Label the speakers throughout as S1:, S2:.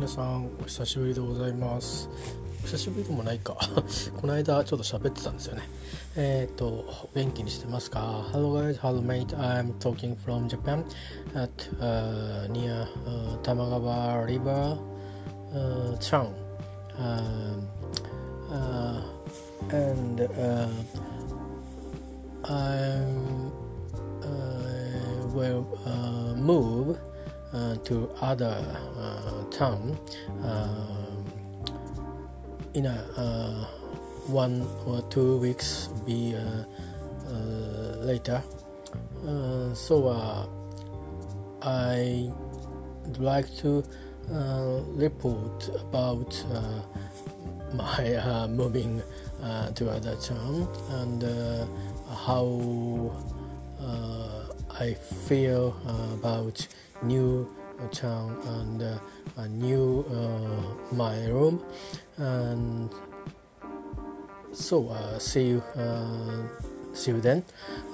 S1: 皆さんお久しぶりでございますお久しぶりでもないかこの間ちょっと喋ってたんですよねえっ、ー、と元気にしてますか Hello guys, hello mate I'm talking from Japan at、uh, near、uh, Tamagawa River uh, town um, uh, and uh, I'm uh, will uh, move to other uh, town um, in a uh, one or two weeks be later. So I would like to report about my uh, moving uh, to other town and uh, how I feel about new town and uh, a new uh, my room. And so uh, see you see you then.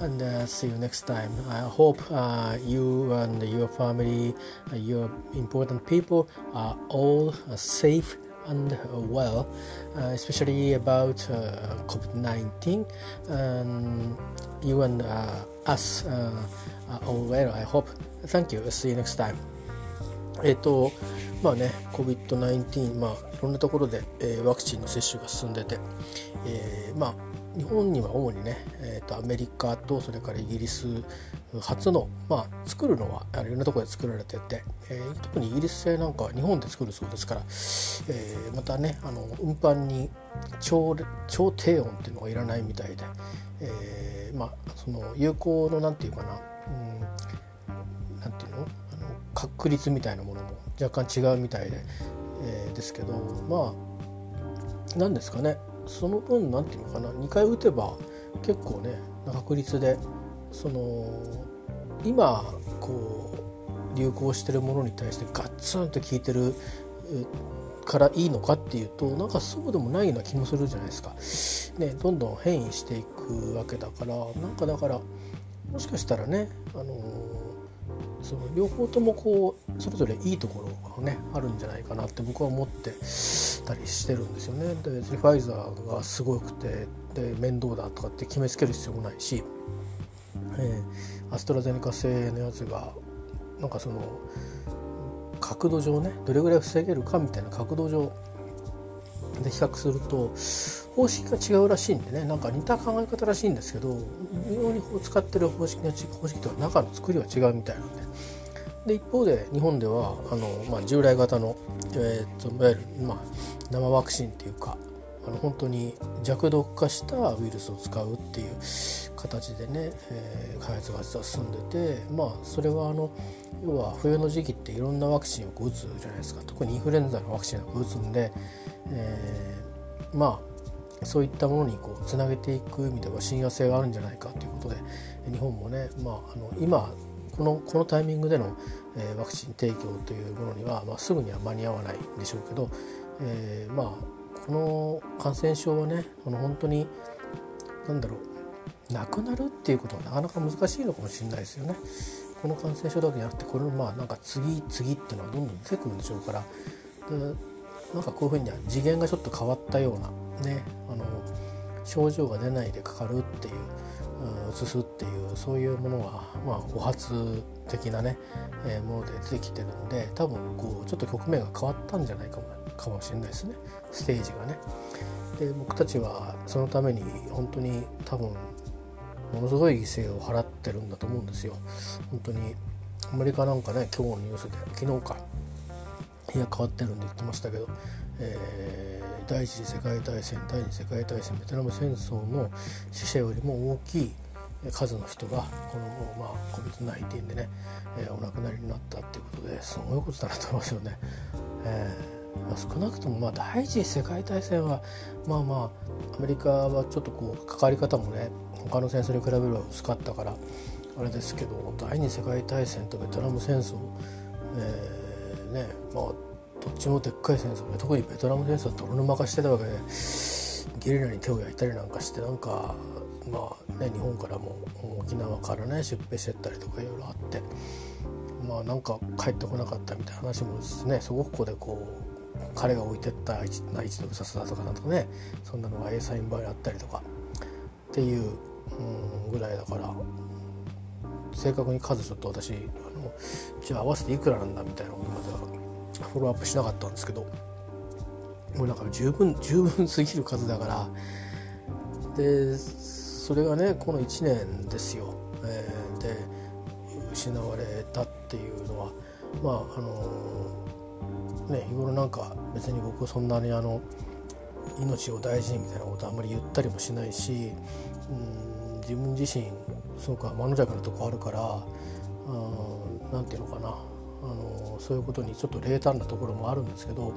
S1: And uh, see you next time. I hope uh, you and your family uh, your important people are all safe and well especially about COVID 19. Um, you and us all well i hope Thank you. See you next time. えっ、と、まあね、COVID-19、まあ、いろんなところで、えー、ワクチンの接種が進んでて、えー、まあ、日本には主にね、えーと、アメリカとそれからイギリス初の、まあ、作るのはいろんなところで作られてて、えー、特にイギリス製なんかは日本で作るそうですから、えー、またねあの運搬に超超低温っていうのがいらないみたいで、えー、まあその有効のなんていうかな、うんなんていうの？あの確率みたいなものも若干違うみたいで、えー、ですけどまあ何ですかね。その分何て言うのかな2回打てば結構ね確率でその今こう流行してるものに対してガッツンと効いてるからいいのかっていうとなんかそうでもないような気もするじゃないですか。ね、どんどん変異していくわけだからなんかだからもしかしたらね、あのその両方ともこうそれぞれいいところがねあるんじゃないかなって僕は思ってたりしてるんですよね。でファイザーがすごくてで面倒だとかって決めつける必要もないし、えー、アストラゼネカ製のやつがなんかその角度上ねどれぐらい防げるかみたいな角度上で比較すると方式が違うらしいんでね。なんか似た考え方らしいんですけど微妙に使ってる方式が方式とは中の作りは違うみたいなんで。で一方で日本ではあの、まあ、従来型の、えーと、いわゆる、まあ、生ワクチンっていうかあの本当に弱毒化したウイルスを使うっていう形でね、えー、開発が実は進んでてまあそれはあの要は冬の時期っていろんなワクチンを打つじゃないですか特にインフルエンザのワクチンを打つんで、えー、まあそういったものにこうつなげていく意味では親和性があるんじゃないかということで日本もね、まあ、あの今このこのタイミングでの、えワクチン提供というものには、まあ、すぐには間に合わないんでしょうけど、えー、まあこの感染症はねあの本当に何だろうなくなるっていうことはなかなか難しいのかもしれないですよね。この感染症だけじゃなくてこれのまあなんか次次っていうのはどんどん出てくるんでしょうからでなんかこういうふうには次元がちょっと変わったようなねあの症状が出ないでかかるっていう移すっていうそういうものは、まあ、誤発的なね、えー、もので出てきてるんで多分こうちょっと局面が変わったんじゃないかもかもしれないですねステージがね。で僕たちはそのために本当に多分ものすごい犠牲を払ってるんだと思うんですよ。本当にアメリカなんかね今日のニュースで昨日か日が変わってるんで言ってましたけど、えー、第一次世界大戦第二次世界大戦ベトナム戦争の死者よりも大きい数の人がこの、まあ、COVID-19 でね、えー、お亡くなりになったっていうことですごいことだなと思いますよね。えーまあ、少なくともまあ第一次世界大戦はまあまあアメリカはちょっとこう関わり方もね他の戦争に比べれば薄かったからあれですけど第二次世界大戦とベトナム戦争、えー、ねまあどっちもでっかい戦争で特にベトナム戦争は泥沼化してたわけでゲリラに手を焼いたりなんかしてなんかまあね日本からも沖縄からね出兵してったりとかいろいろあってまあなんか帰ってこなかったみたいな話もですねすごくここでこう彼が置いてった一のうささだとかなんとかねそんなのが A サインバーにあったりとかっていう、うん、ぐらいだから正確に数ちょっと私あのじゃあ合わせていくらなんだみたいなことまではフォローアップしなかったんですけどもうなんか十分十分すぎる数だからでそれがねこの1年ですよ、えー、で失われたっていうのはまああのね日頃なんか別に僕そんなにあの命を大事にみたいなことあんまり言ったりもしないしうん自分自身すごく天の弱なとこあるから何て言うのかな。あのそういうことにちょっと冷淡なところもあるんですけど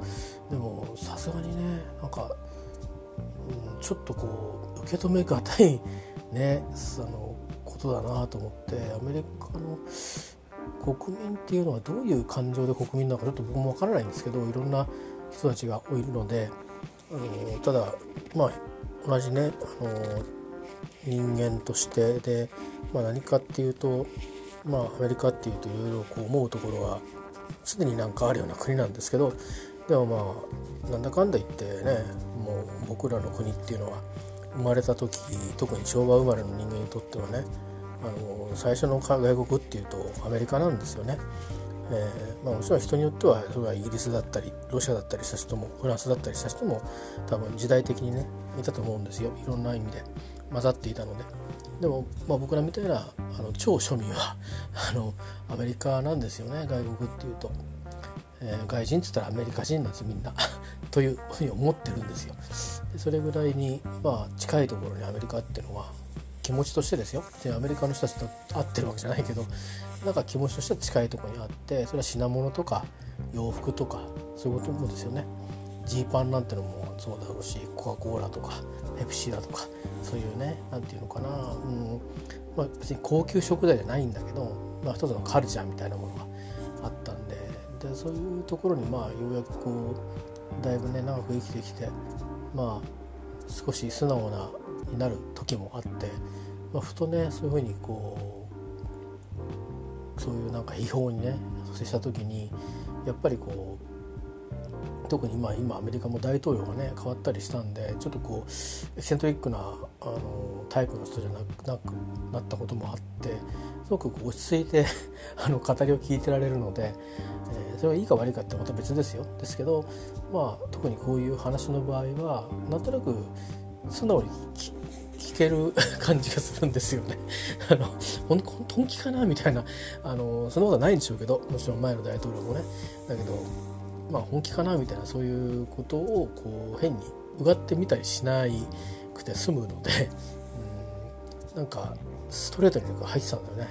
S1: でもさすがにねなんか、うん、ちょっとこう受け止めがたいねあのことだなと思ってアメリカの国民っていうのはどういう感情で国民なのかちょっと僕もわからないんですけどいろんな人たちがいるのであのただまあ同じねあの人間として。で、まあ、何かっていうとまあアメリカっていうといろいろこう思うところは常になんかあるような国なんですけどでもまあなんだかんだ言ってねもう僕らの国っていうのは生まれた時特に昭和生まれの人間にとってはねあの最初の外国っていうとアメリカなんですよね。えーまあ、もちろん人によってはそれはイギリスだったりロシアだったりした人もフランスだったりした人も多分時代的にねいたと思うんですよ。いろんな意味で。混ざっていたので。でも、まあ、僕らみたいなあの超庶民は あのアメリカなんですよね外国っていうと、えー、外人っつったらアメリカ人なんですみんな。というふうに思ってるんですよ。でそれぐらいに、まあ、近いところにアメリカっていうのは気持ちとしてですよ。別にアメリカの人たちと会ってるわけじゃないけどなんか気持ちとしては近いところにあってそれは品物とか洋服とかそういうこともですよね。ジーパンなんてのもそうだろうしコカ・コーラとかペプシーだとかそういうね何て言うのかな、うん。まあ、別に高級食材じゃないんだけど、まあ、一つのカルチャーみたいなものがあったんででそういうところにまあようやくこうだいぶね長く生きてきてまあ少し素直なになる時もあって、まあ、ふとねそういうふうにこうそういうなんか批評にね接した時にやっぱりこう特に今今アメリカも大統領がね変わったりしたんでちょっとこうエキセントリックなあのタイプの人じゃなくなくなったこともあってすごく落ち着いて あの語りを聞いてられるので、えー、それがいいか悪いかってまた別ですよ。ですけどまあ特にこういう話の場合はなんとなく素直に聞ける 感じがするんですよね。あの本気かな？みたいなあのそんなことはないんでしょうけどもちろん前の大統領もね。だけどまあ、本気かなみたいなそういうことをこう変にうがってみたりしなくて済むので、うん、なんかストレートに入ってたんだよね。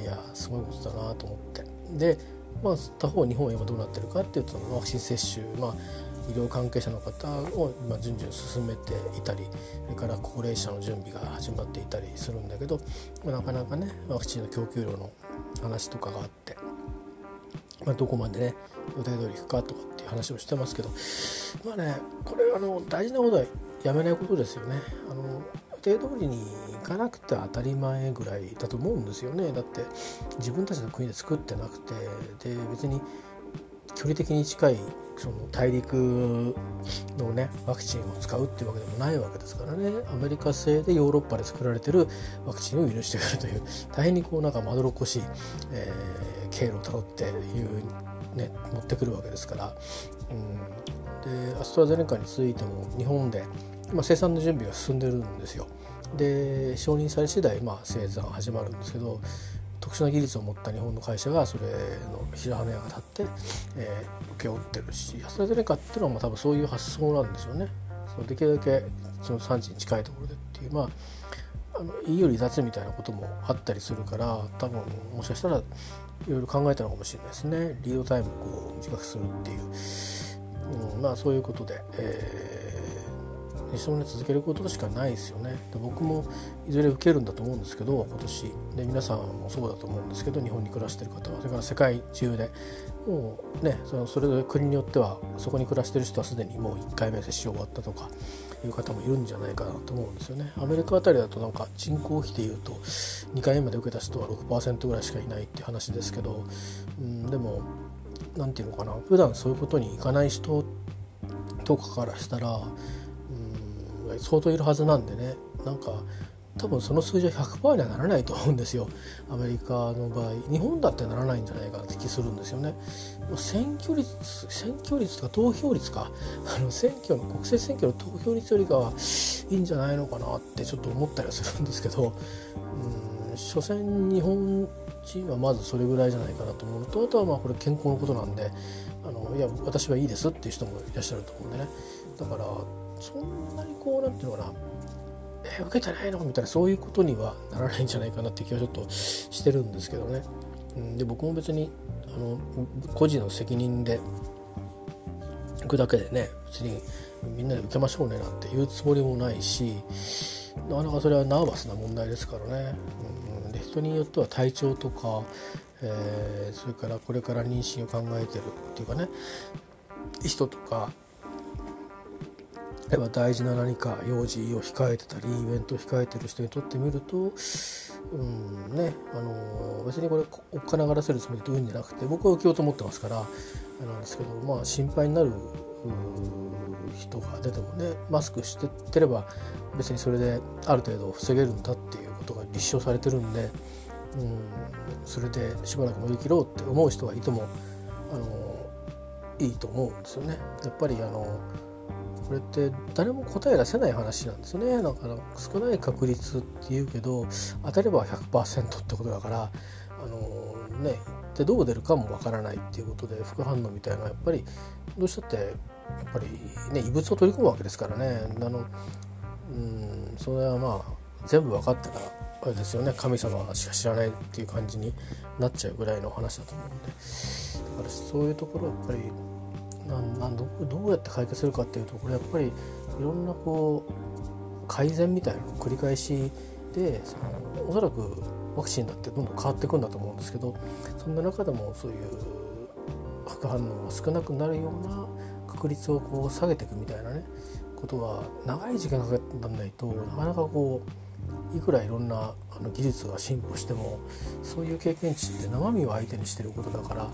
S1: いやすごいことだなと思って。でまあ他方日本は今どうなってるかっていうとワクチン接種まあ医療関係者の方を今順々進めていたりそれから高齢者の準備が始まっていたりするんだけど、まあ、なかなかねワクチンの供給量の話とかがあって、まあ、どこまでね予定通り行くかとかっていう話をしてますけどまあねこれあの大事なことはやめないことですよね。あの予定通りに行かなくて当たり前ぐらいだと思うんですよねだって自分たちの国で作ってなくてで別に距離的に近いその大陸のねワクチンを使うっていうわけでもないわけですからねアメリカ製でヨーロッパで作られてるワクチンを輸入してくるという大変にこうなんかまどろっこしい、えー、経路をたどっていうね、持ってくるわけですから、うん、でアストラゼネカについても日本で今生産の準備が進んでるんですよ。で承認され次第、まあ、生産始まるんですけど特殊な技術を持った日本の会社がそれの白羽屋が立って、えー、請け負ってるしアストラゼネカっていうのはまあ多分そういう発想なんですよね。そのできるだけその産地に近いところでっていうまああの EU 離脱みたいなこともあったりするから多分もしかしたらいろいろ考えたのかもしれないですね。リードタイムをこう短くするっていう、うん、まあそういうことで、えー、一生ね続けることしかないですよね。で僕もいずれ受けるんだと思うんですけど今年。で皆さんもそうだと思うんですけど日本に暮らしてる方は。それから世界中で。もうねそのそれぞれ国によってはそこに暮らしてる人はすでにもう1回目接種終わったとか。いう方もいるんじゃないかなと思うんですよね。アメリカあたりだとなんか人口比でいうと2回目まで受けた人は6%ぐらいしかいないって話ですけど、うん、でも何て言うのかな。普段そういうことに行かない人とかからしたらうん相当いるはずなんでね。なんか多分その数字は100%にはならないと思うんですよ。アメリカの場合日本だってならないんじゃないかって気するんですよね。選挙率選挙率とか投票率かあの選挙の国政選挙の投票率よりかはいいんじゃないのかなってちょっと思ったりはするんですけどうん所詮日本人はまずそれぐらいじゃないかなと思うとあとはまあこれ健康のことなんであのいや私はいいですっていう人もいらっしゃると思うんでねだからそんなにこうなんていうのかなえ受けてないのみたいなそういうことにはならないんじゃないかなっていう気はちょっとしてるんですけどね。で僕も別にあの個人の責任で行くだけでね別にみんなで受けましょうねなんて言うつもりもないしなかなかそれはナーバスな問題ですからね。うん、で人によっては体調とか、えー、それからこれから妊娠を考えてるっていうかね人とか例えば大事な何か用事を控えてたりイベントを控えてる人にとってみるとうんねあの別にこれおっかながらせるつもりで言うんじゃなくて僕は受けようと思ってますからなんですけどまあ心配になる人が出てもねマスクしてってれば別にそれである程度防げるんだっていうことが立証されてるんでうんそれでしばらく乗り切ろうって思う人がいてもあのいいと思うんですよね。やっぱりあのこれって誰も答え出せない話なんですよね。だから少ない確率っていうけど当たれば100%ってことだからあのねでどう出るかもわからないっていうことで副反応みたいなやっぱりどうしたってやっぱりね異物を取り込むわけですからね。あのうんそれはまあ全部分かってたらあれですよね。神様しか知らないっていう感じになっちゃうぐらいの話だと思うんで。だからそういうところやっぱりなんなんどどうやって解決するかっていうとこれやっぱりいろんなこう改善みたいな繰り返しでそのおそらくワクチンだってどんどん変わっていくんだと思うんですけどそんな中でもそういう副反応が少なくなるような確率をこう下げていくみたいなねことが長い時間かかってないとなかなかこういくらいろんなあの技術が進歩してもそういう経験値って生身を相手にしてることだから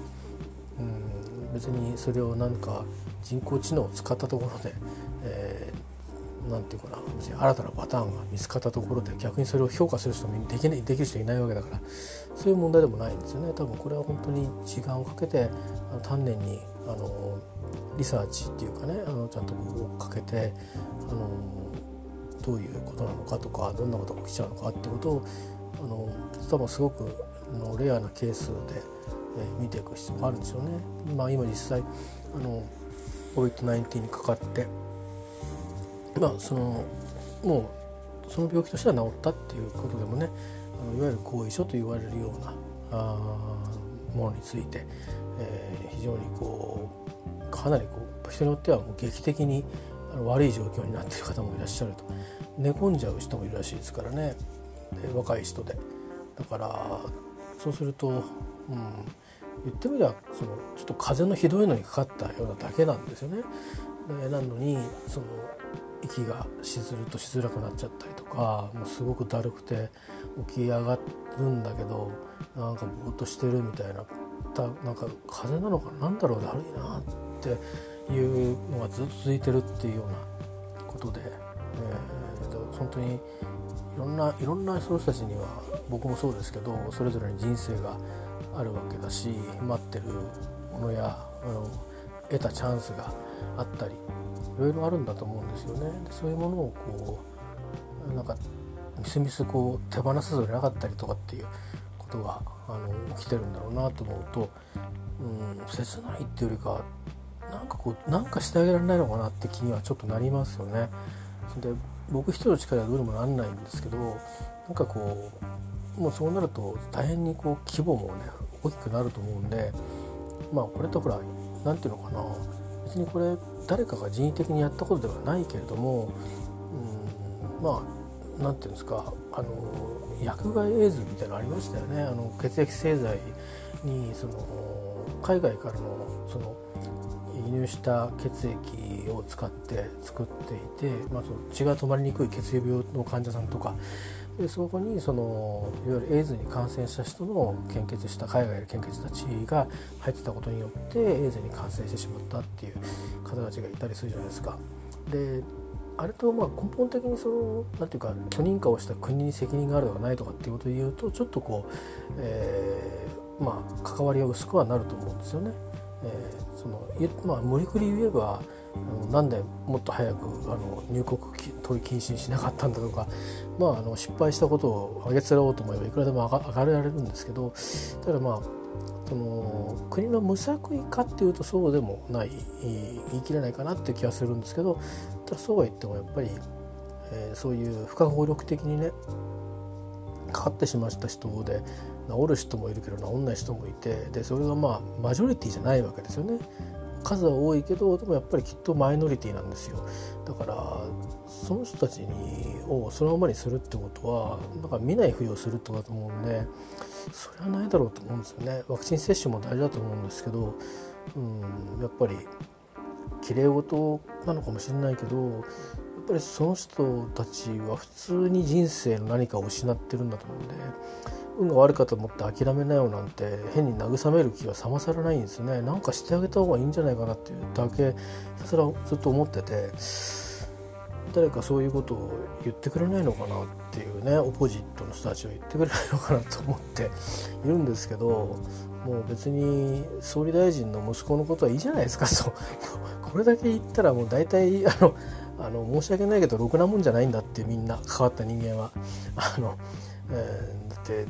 S1: 別にそれを何か人工知能を使ったところで、えー、なんていうかな新たなパターンが見つかったところで逆にそれを評価する人もできないできる人いないわけだからそういう問題でもないんですよね。多分これは本当に時間をかけてあの丹念にあのリサーチっていうかねあのちゃんとこうかけてあのどういうことなのかとかどんなことが起きちゃうのかってことをあの多分すごくのレアなケースでえ見ていく必要があるんですよね。まあ、今実際あの COVID-19 にかかってまあそのもうその病気としては治ったっていうことでもねあのいわゆる後遺症と言われるようなあものについて、えー、非常にこうかなりこう人によってはもう劇的に悪い状況になっている方もいらっしゃると。寝込んじゃう人もいるらしいですからね。若い人で。だからそうすると、うん、言ってみればそのちょっと風邪のひどいのにかかったようなだけなんですよね。でなのにその息がしずるとしづらくなっちゃったりとかもうすごくだるくて起き上がるんだけどなんかぼーっとしてるみたいなたなんか風邪なのかなんだろうだるいなっていうのがずっと続いてるっていうようなことで、えー、本当にいろんないろんな人たちには僕もそうですけどそれぞれに人生があるわけだし待ってるものやあの得たチャンスがあったりいろいろあるんだと思うんですよね。でそういうものをこうなんかみすみすこう手放さずになかったりとかっていうことがあの起きてるんだろうなと思うと、うん、切ないっていうよりかなんかこうなんかしてあげられないのかなって気にはちょっとなりますよね。で僕一人の力はどうにもなんないんですけどなんかこうもうそうなると大変にこう規模もね大きくなると思うんでまあこれとほら何て言うのかな。別にこれ誰かが人為的にやったことではないけれども、うん、まあ何て言うんですか。あの薬害エイズみたいなのありましたよね。あの血液製剤にその海外からのその輸入した血液を使って作っていて、まあ、その血が止まりにくい血液病の患者さんとかでそこにそのいわゆるエイズに感染した人の献血した海外の献血たちが入ってたことによってエイズに感染してしまったっていう方たちがいたりするじゃないですか。であれとまあ根本的にその何ていうか許認可をした国に責任があるとかないとかっていうことを言うとちょっとこう、えー、まあ関わりが薄くはなると思うんですよね。えー、そのまあ、無理くり言えばなんでもっと早くあの入国取り禁止にしなかったんだとか、まあ、あの失敗したことを上げつらおうと思えばいくらでも上がれられるんですけどただまあその国の無作為かっていうとそうでもない言い切れないかなっていう気がするんですけどただそうは言ってもやっぱり、えー、そういう不可抗力的にねかかってしまった人で治る人もいるけど治んない人もいてでそれがまあマジョリティじゃないわけですよね。数は多いけどでもやっぱりきっとマイノリティなんですよ。だからその人たちにをそのままにするってことはなんか見ないふりをするってことだと思うんでそれはないだろうと思うんですよね。ワクチン接種も大事だと思うんですけど、うん、やっぱりきれい事なのかもしれないけどぱりその人たちは普通に人生の何かを失ってるんだと思うんで運が悪かったと思って諦めなよなんて変に慰める気はさまさらないんですね。なんかしてあげた方がいいんじゃないかなっていうだけひたすらずっと思ってて誰かそういうことを言ってくれないのかなっていうねオポジットの人たちは言ってくれないのかなと思って いるんですけどもう別に総理大臣の息子のことはいいじゃないですかと。これだけ言ったらもう大体あのあの申し訳ないけどろくなもんじゃないんだってみんな関わった人間は。あのえー、だって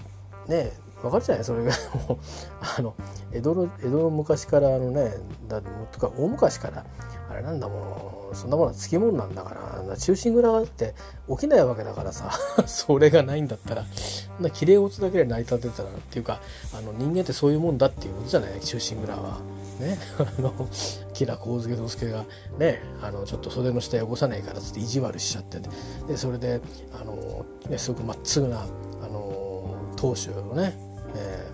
S1: ねわかるじゃない？それが あの江戸の江戸の昔からあのねだとか大昔からあれなんだもうそんなものはつきものなんだから中心蔵って起きないわけだからさ それがないんだったらな綺麗事だけで成り立ってたらっていうかあの人間ってそういうもんだっていうことじゃない？中心蔵は。ね、あの吉良上野介がねあのちょっと袖の下汚さないからっつって意地悪しちゃってでそれであの、ね、すごくまっすぐなあの当主のね、え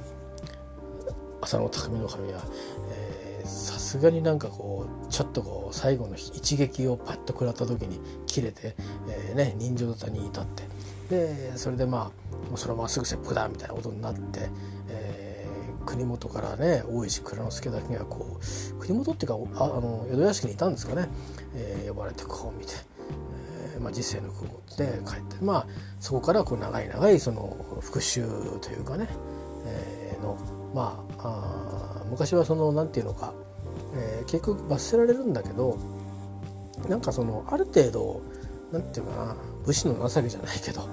S1: ー、浅野匠の神はさすがになんかこうちょっとこう最後の一撃をパッと食らった時に切れて、えー、ね人情沙汰に至って。でそれでまあもうそれはまっすぐ切腹だみたいなことになって、国元からね大石蔵之介だけがこう国元っていうかああの江戸屋敷にいたんですかね、えー、呼ばれてこう見て。まあ、実世の句を持って帰ってまあそこからこう長い長いその復讐というかね、えー、のまああ昔はその何て言うのか、えー、結局罰せられるんだけどなんかそのある程度何て言うかな武士の情けじゃないけど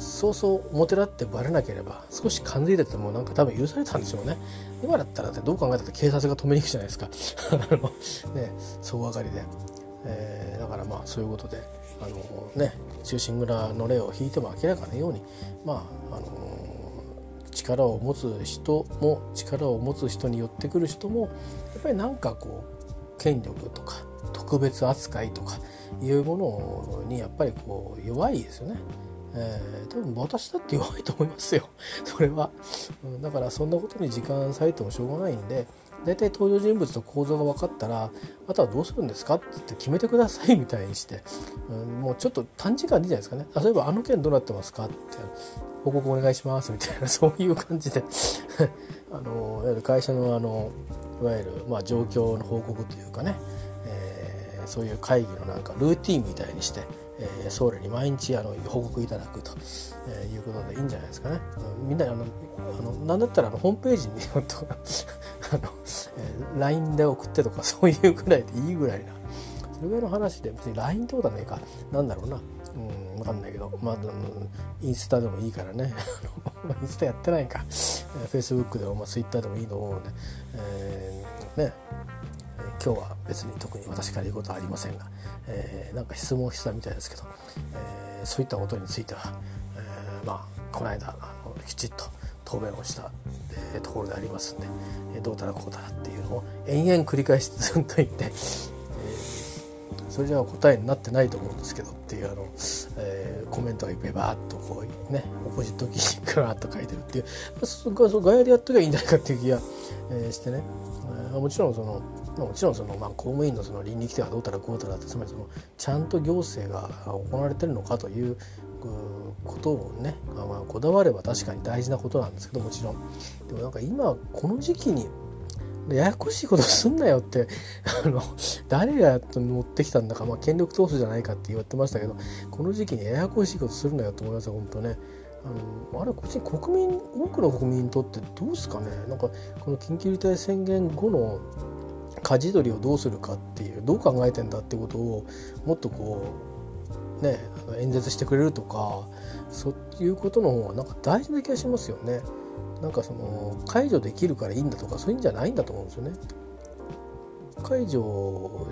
S1: そうそう表立ってバレなければ少し感づいててもなんか多分許されたんですよね。今だったらってどう考えたって警察が止めに行くじゃないですか。ね総上がりで。えー、だからまあそういうことであのね中心蔵の例を引いても明らかなようにまああの力を持つ人も力を持つ人に寄ってくる人もやっぱりなんかこう権力とか特別扱いとかいうものにやっぱりこう弱いですよね。えー、多分私だって弱いと思いますよ。それは、うん、だからそんなことに時間割いてもしょうがないんで大体登場人物と構造が分かったらあとはどうするんですかって言って決めてくださいみたいにして、うん、もうちょっと短時間でいいじゃないですかね。例えばあの件どうなってますかって報告お願いしますみたいな そういう感じで。あのいわゆる会社のあのいわゆるまあ状況の報告というかね、えー、そういう会議のなんかルーティンみたいにしてえー、総理に毎日あの報告いただくと、えー、いうことでいいんじゃないですかね。みんなあのあのなんだったらあのホームページに あの、えー、LINE で送ってとか そういうぐらいでいいぐらいな。それぐらいの話で別に LINE ってことはねえか。なんだろうな。うん分かんないけど。まあインスタでもいいからね。インスタやってないか。Facebook でも、まあ、Twitter でもいいと思うので、えー、ね。今日は別に特に私から言うことはありませんが、えー、なんか質問したみたいですけど、えー、そういったことについては、えー、まあこの間あのきちっと答弁をした、えー、ところでありますんで、えー、どうたらこうたらっていうのを延々繰り返しずっと言って、えー、それじゃ答えになってないと思うんですけどっていうあの、えー、コメントがいっぱいバーッとこうねオポジット記からと書いてるっていうそこは外野でやっときゃいいんじゃないかっていう気が、えー、してね、えー、もちろんそのもちろんその、まあ、公務員のその倫理規定がどうたらこうたらってつまりそのちゃんと行政が行われてるのかということをね、まあ、こだわれば確かに大事なことなんですけどもちろんでもなんか今この時期にややこしいことすんなよって あの誰が持ってきたんだか、まあ、権力闘争じゃないかって言われてましたけどこの時期にややこしいことするなよと思いますよ本当ね。あのあれこっち国民多くの国民にとってどうですかねなんかこの緊急事態宣言後の舵取りをどうするかっていうどう考えてんだってことをもっとこうね演説してくれるとかそういうことの方がなんか大事な気がしますよね。なんかその解除できるからいいんだとかそういうんじゃないんだと思うんですよね。解除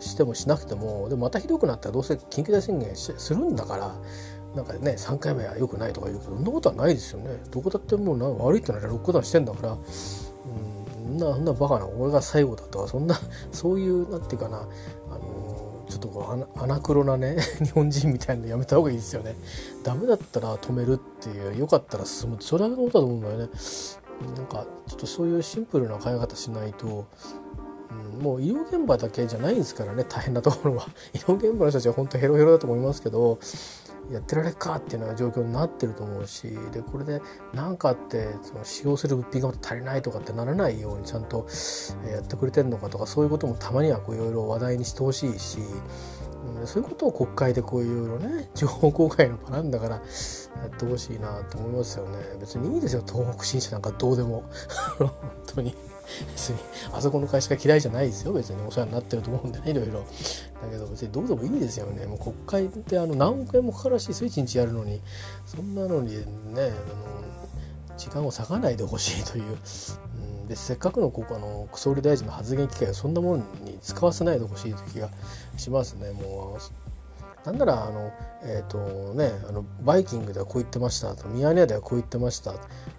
S1: してもしなくてもでもまたひどくなったらどうせ緊急事態宣言するんだからなんかね3回目は良くないとか言うけどそんなことはないですよね。どこだってもうな悪いってならロックダウンしてんだから、ん、なそんなバカな俺が最後だとかそんな そういうなんていうかなあのちょっとこうアナクロなね 日本人みたいなのやめた方がいいですよね。ダメだったら止めるっていうよかったら進む。それだけのことだと思うんだよね。なんかちょっとそういうシンプルな考え方しないと、うん、もう医療現場だけじゃないんですからね大変なところは。医療現場の人たちは本当ヘロヘロだと思いますけどやってられっかっていうような状況になってると思うしでこれで何かあってその使用する物品が足りないとかってならないようにちゃんとやってくれてるのかとかそういうこともたまにはいろいろ話題にしてほしいし、そういうことを国会でこういろいろね情報公開の場なんだからやってほしいなと思いますよね。別にいいですよ。東北新社なんかどうでも。本当に。別にあそこの会社が嫌いじゃないですよ。別にお世話になってると思うんでねいろいろ。だけど別にどうでもいいですよね。もう国会ってあの何億円もかかるしスイッチ日やるのに。そんなのにねあの時間を割かないでほしいという、うん、でせっかくのこあの総理大臣の発言機会をそんなものに使わせないでほしいという気がしますね。もうなんならあの、えーとね、あのバイキングではこう言ってました。とミヤネ屋ではこう言ってました、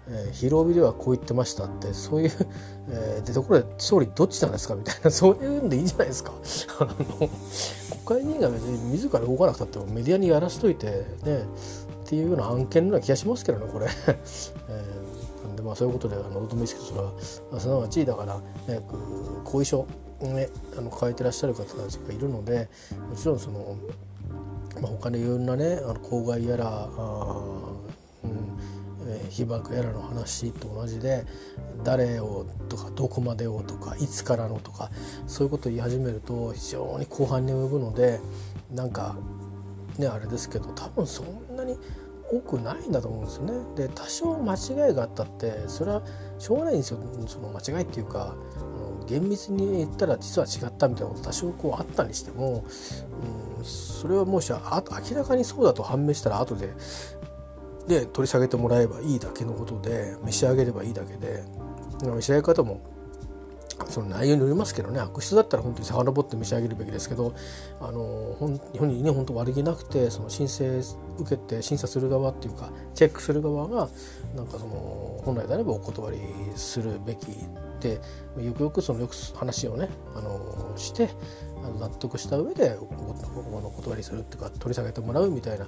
S1: えー、ヒロビではこう言ってましたってそういう、えー、でところで総理どっちなんですか？みたいな そういうんでいいんじゃないですか。あの国会議員が別に自ら動かなくたってもメディアにやらしといてねっていうような案件のような気がしますけどねこれ。えーでまあ、そういうことであのどうでもいいですけどそれはすなわちだから、ね、後遺症ね、あの抱えてらっしゃる方たちがいるのでもちろんそのまあ、他のいろんなねあの公害やら、うん、被爆やらの話と同じで誰をとかどこまでをとかいつからのとかそういうことを言い始めると非常に後半に及ぶのでなんかねあれですけど多分そんなに多くないんだと思うんですよね。で多少間違いがあったってそれはしょうがないんですよその間違いっていうかあの厳密に言ったら実は違ったみたいなこと多少こうあったにしても、うん、それはもしあ明らかにそうだと判明したら後でで取り下げてもらえばいいだけのことで召し上げればいいだけで召し上げ方もその内容によりますけどね悪質だったら本当に遡って召し上げるべきですけどあの日本にね本当悪気なくてその申請受けて審査する側っていうかチェックする側がなんかその本来であればお断りするべきでよくよくそのよく話をねあのしてあの納得した上でお断りするっていうか取り下げてもらうみたいな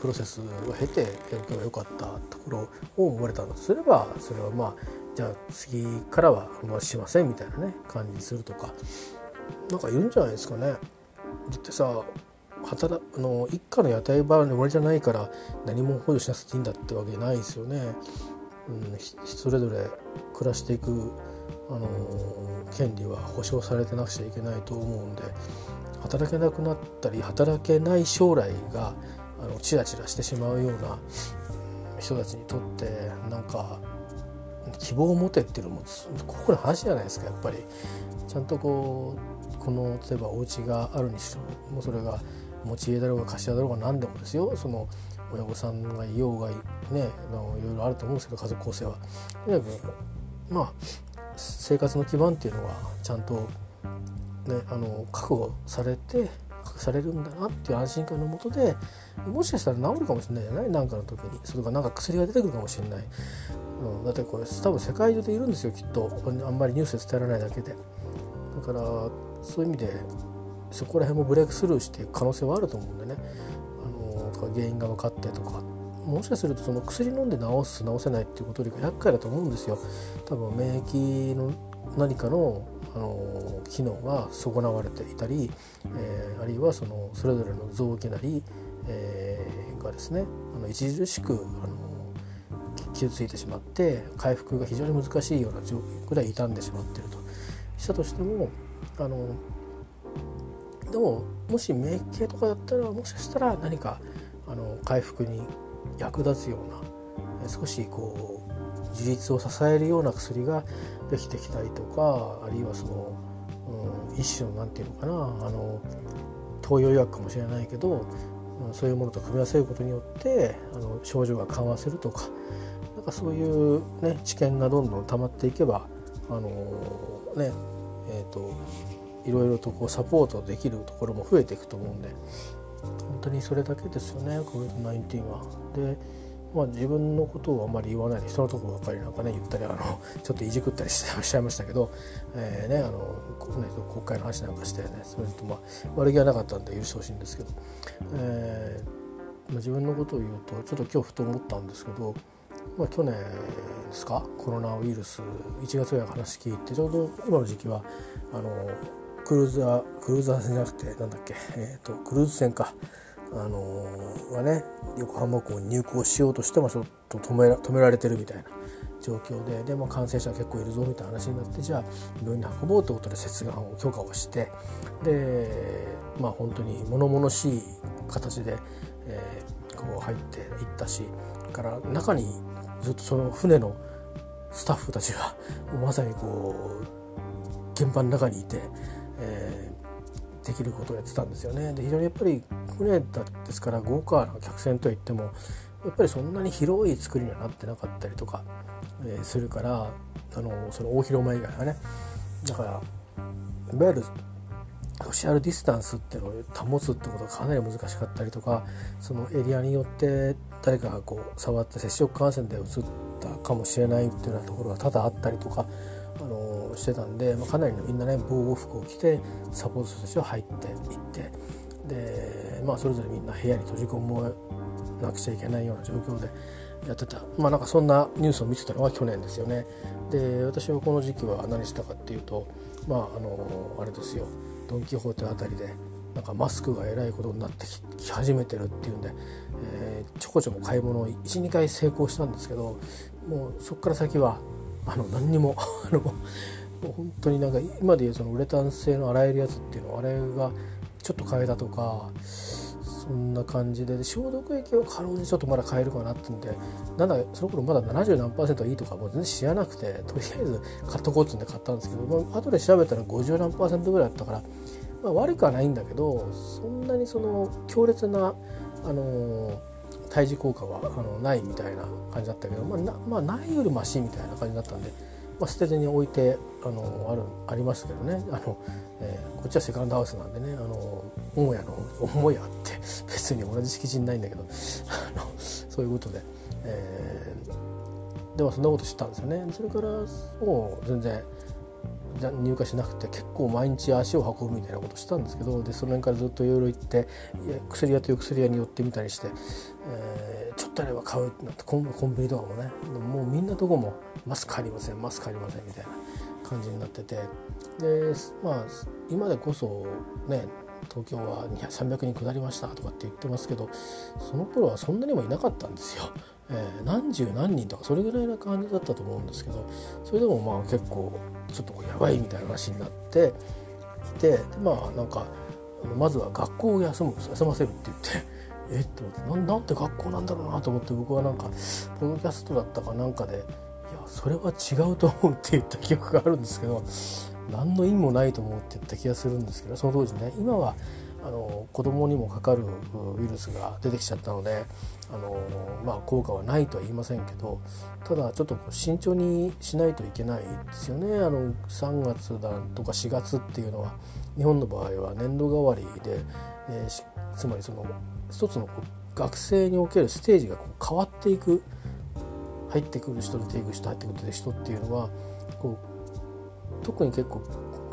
S1: プロセスを経てやけばよかったところを思われたんだとすればそれはまあじゃあ次からはもうしませんみたいなね感じにするとかなんかいるんじゃないですかね。だってさ働あの一家の屋台場の終わりじゃないから何も補助しなくていいんだってわけないですよね。うん、それぞれ暮らしていく、あの権利は保障されてなくちゃいけないと思うんで働けなくなったり働けない将来があのチラチラしてしまうような人たちにとってなんか希望を持てっていうのもここの話じゃないですかやっぱりちゃんとこうこの例えばお家があるにしろもうそれが持ち家だろうが貸し家だろうが何でもですよその親御さんがいようがねいろいろあると思うんですけど家族構成は。とにかくまあ生活の基盤っていうのはちゃんと、ね、あの確保されてされるんだなっていう安心感のもとでもしかしたら治るかもしれないじゃない何かの時に。それかなんか薬が出てくるかもしれない、うん、だってこれ多分世界中でいるんですよきっと。あんまりニュースで伝えられないだけで。だからそういう意味でそこら辺もブレイクスルーしていく可能性はあると思うんでね。あの原因が分かってとか。もしかするとその薬飲んで治す治せないっていうことよりか厄介だと思うんですよ。多分免疫の何かのあの機能が損なわれていたり、えー、あるいはそのそれぞれの臓器なり、えー、がですねあの著しくあの傷ついてしまって回復が非常に難しいような状況ぐらい傷んでしまっていると。したとしてもあのでももし免疫系とかだったらもしかしたら何かあの回復に役立つような少しこう自立を支えるような薬ができてきたりとかあるいはその、うん、一種の何て言うのかなあの東洋医学かもしれないけど、うん、そういうものと組み合わせることによってあの症状が緩和するとかなんかそういう、ね、知見がどんどん溜まっていけばあのねえーといろいろとこうサポートできるところも増えていくと思うんで本当にそれだけですよね COVID-19 は。でまあ、自分のことをあんまり言わないで人のとこばっかりなんかね言ったりあのちょっといじくったりしてしちゃいましたけど、えーね、あの国会の話なんかしてねそれとまあ悪気はなかったんで許してほしいんですけど、えーまあ、自分のことを言うとちょっと今日ふと思ったんですけど、まあ、去年ですかコロナウイルス1月ぐらい話聞いてちょうど今の時期はあのクルーザークルーザーじゃなくてなんだっけ、えーと、クルーズ船か、あのー、がね横浜港に入港しようとしてもちょっと止めら止められてるみたいな状況ででも感染者結構いるぞみたいな話になってじゃあ病院に運ぼうということで接岸を許可をしてでまあ本当に物々しい形で、えー、こう入っていったしから中にずっとその船のスタッフたちがまさにこう現場の中にいてえー、できることをやってたんですよね。で非常にやっぱり船ですから豪華な客船といってもやっぱりそんなに広い作りにはなってなかったりとか、えー、するからあのその大広間以外はねだからいわゆるソシャルディスタンスっていうのを保つってことがかなり難しかったりとかそのエリアによって誰かがこう触って接触感染でうつったかもしれないっていうようなところが多々あったりとかしてたんで、まあ、かなりのみんなね防護服を着てサポート者たちは入っていってで、まあ、それぞれみんな部屋に閉じ込もなくちゃいけないような状況でやってたまあなんかそんなニュースを見てたのは去年ですよね。で私はこの時期は何したかっていうとまああのあれですよドン・キホーテあたりでなんかマスクがえらいことになってき始めてるっていうんで、えー、ちょこちょこ買い物を12回成功したんですけどもうそこから先はあの何にも あの本当になんか今でいうそのウレタン製の洗えるやつっていうのあれがちょっと変えたとかそんな感じで。消毒液をかろうじてちょっとまだ買えるかなってんでなんだその頃まだ70何パーセントはいいとかもう全然知らなくてとりあえず買っとこうってんで買ったんですけど、まあ後で調べたら50何パーセントぐらいだったから、まあ、悪くはないんだけどそんなにその強烈なあのー退治効果はあのないみたいな感じだったけど、まあなまあ、ないよりマシみたいな感じだったんで、まあ、捨てずに置いてあのあるありますけどね。あの、えー、こっちはセカンドハウスなんでねあの母屋の母屋って 別に同じ敷地にないんだけどあのそういうことで、えー、でもそんなこと知ったんですよね。それからもう全然入荷しなくて結構毎日足を運ぶみたいなことしたんですけどでその辺からずっといろいろ行って薬屋という薬屋に寄ってみたりして、えー、ちょっとあれば買うなってコンビニとかもねもうみんなどこもマスクありませんマスクありませんみたいな感じになってて。でまあ今でこそね東京は300人下りましたとかって言ってますけどその頃はそんなにもいなかったんですよ。えー、何十何人とかそれぐらいな感じだったと思うんですけどそれでもまあ結構ちょっとやばいみたいな話になっていてでまあなんかまずは学校を休む休ませるって言って。えっと思ってなんて学校なんだろうなと思って僕はなんかポッドキャストだったかなんかでそれは違うと思うって言った記憶があるんですけど何の意味もないと思うって言った気がするんですけどその当時ね今はあの子供にもかかるウイルスが出てきちゃったのであの、まあ、効果はないとは言いませんけどただちょっと慎重にしないといけないですよね。あの3月だとか4月っていうのは日本の場合は年度替わりで、えー、つまりその一つの学生におけるステージがこう変わっていく入ってくる人出ていく人入ってくる人っていうのはこう特に結構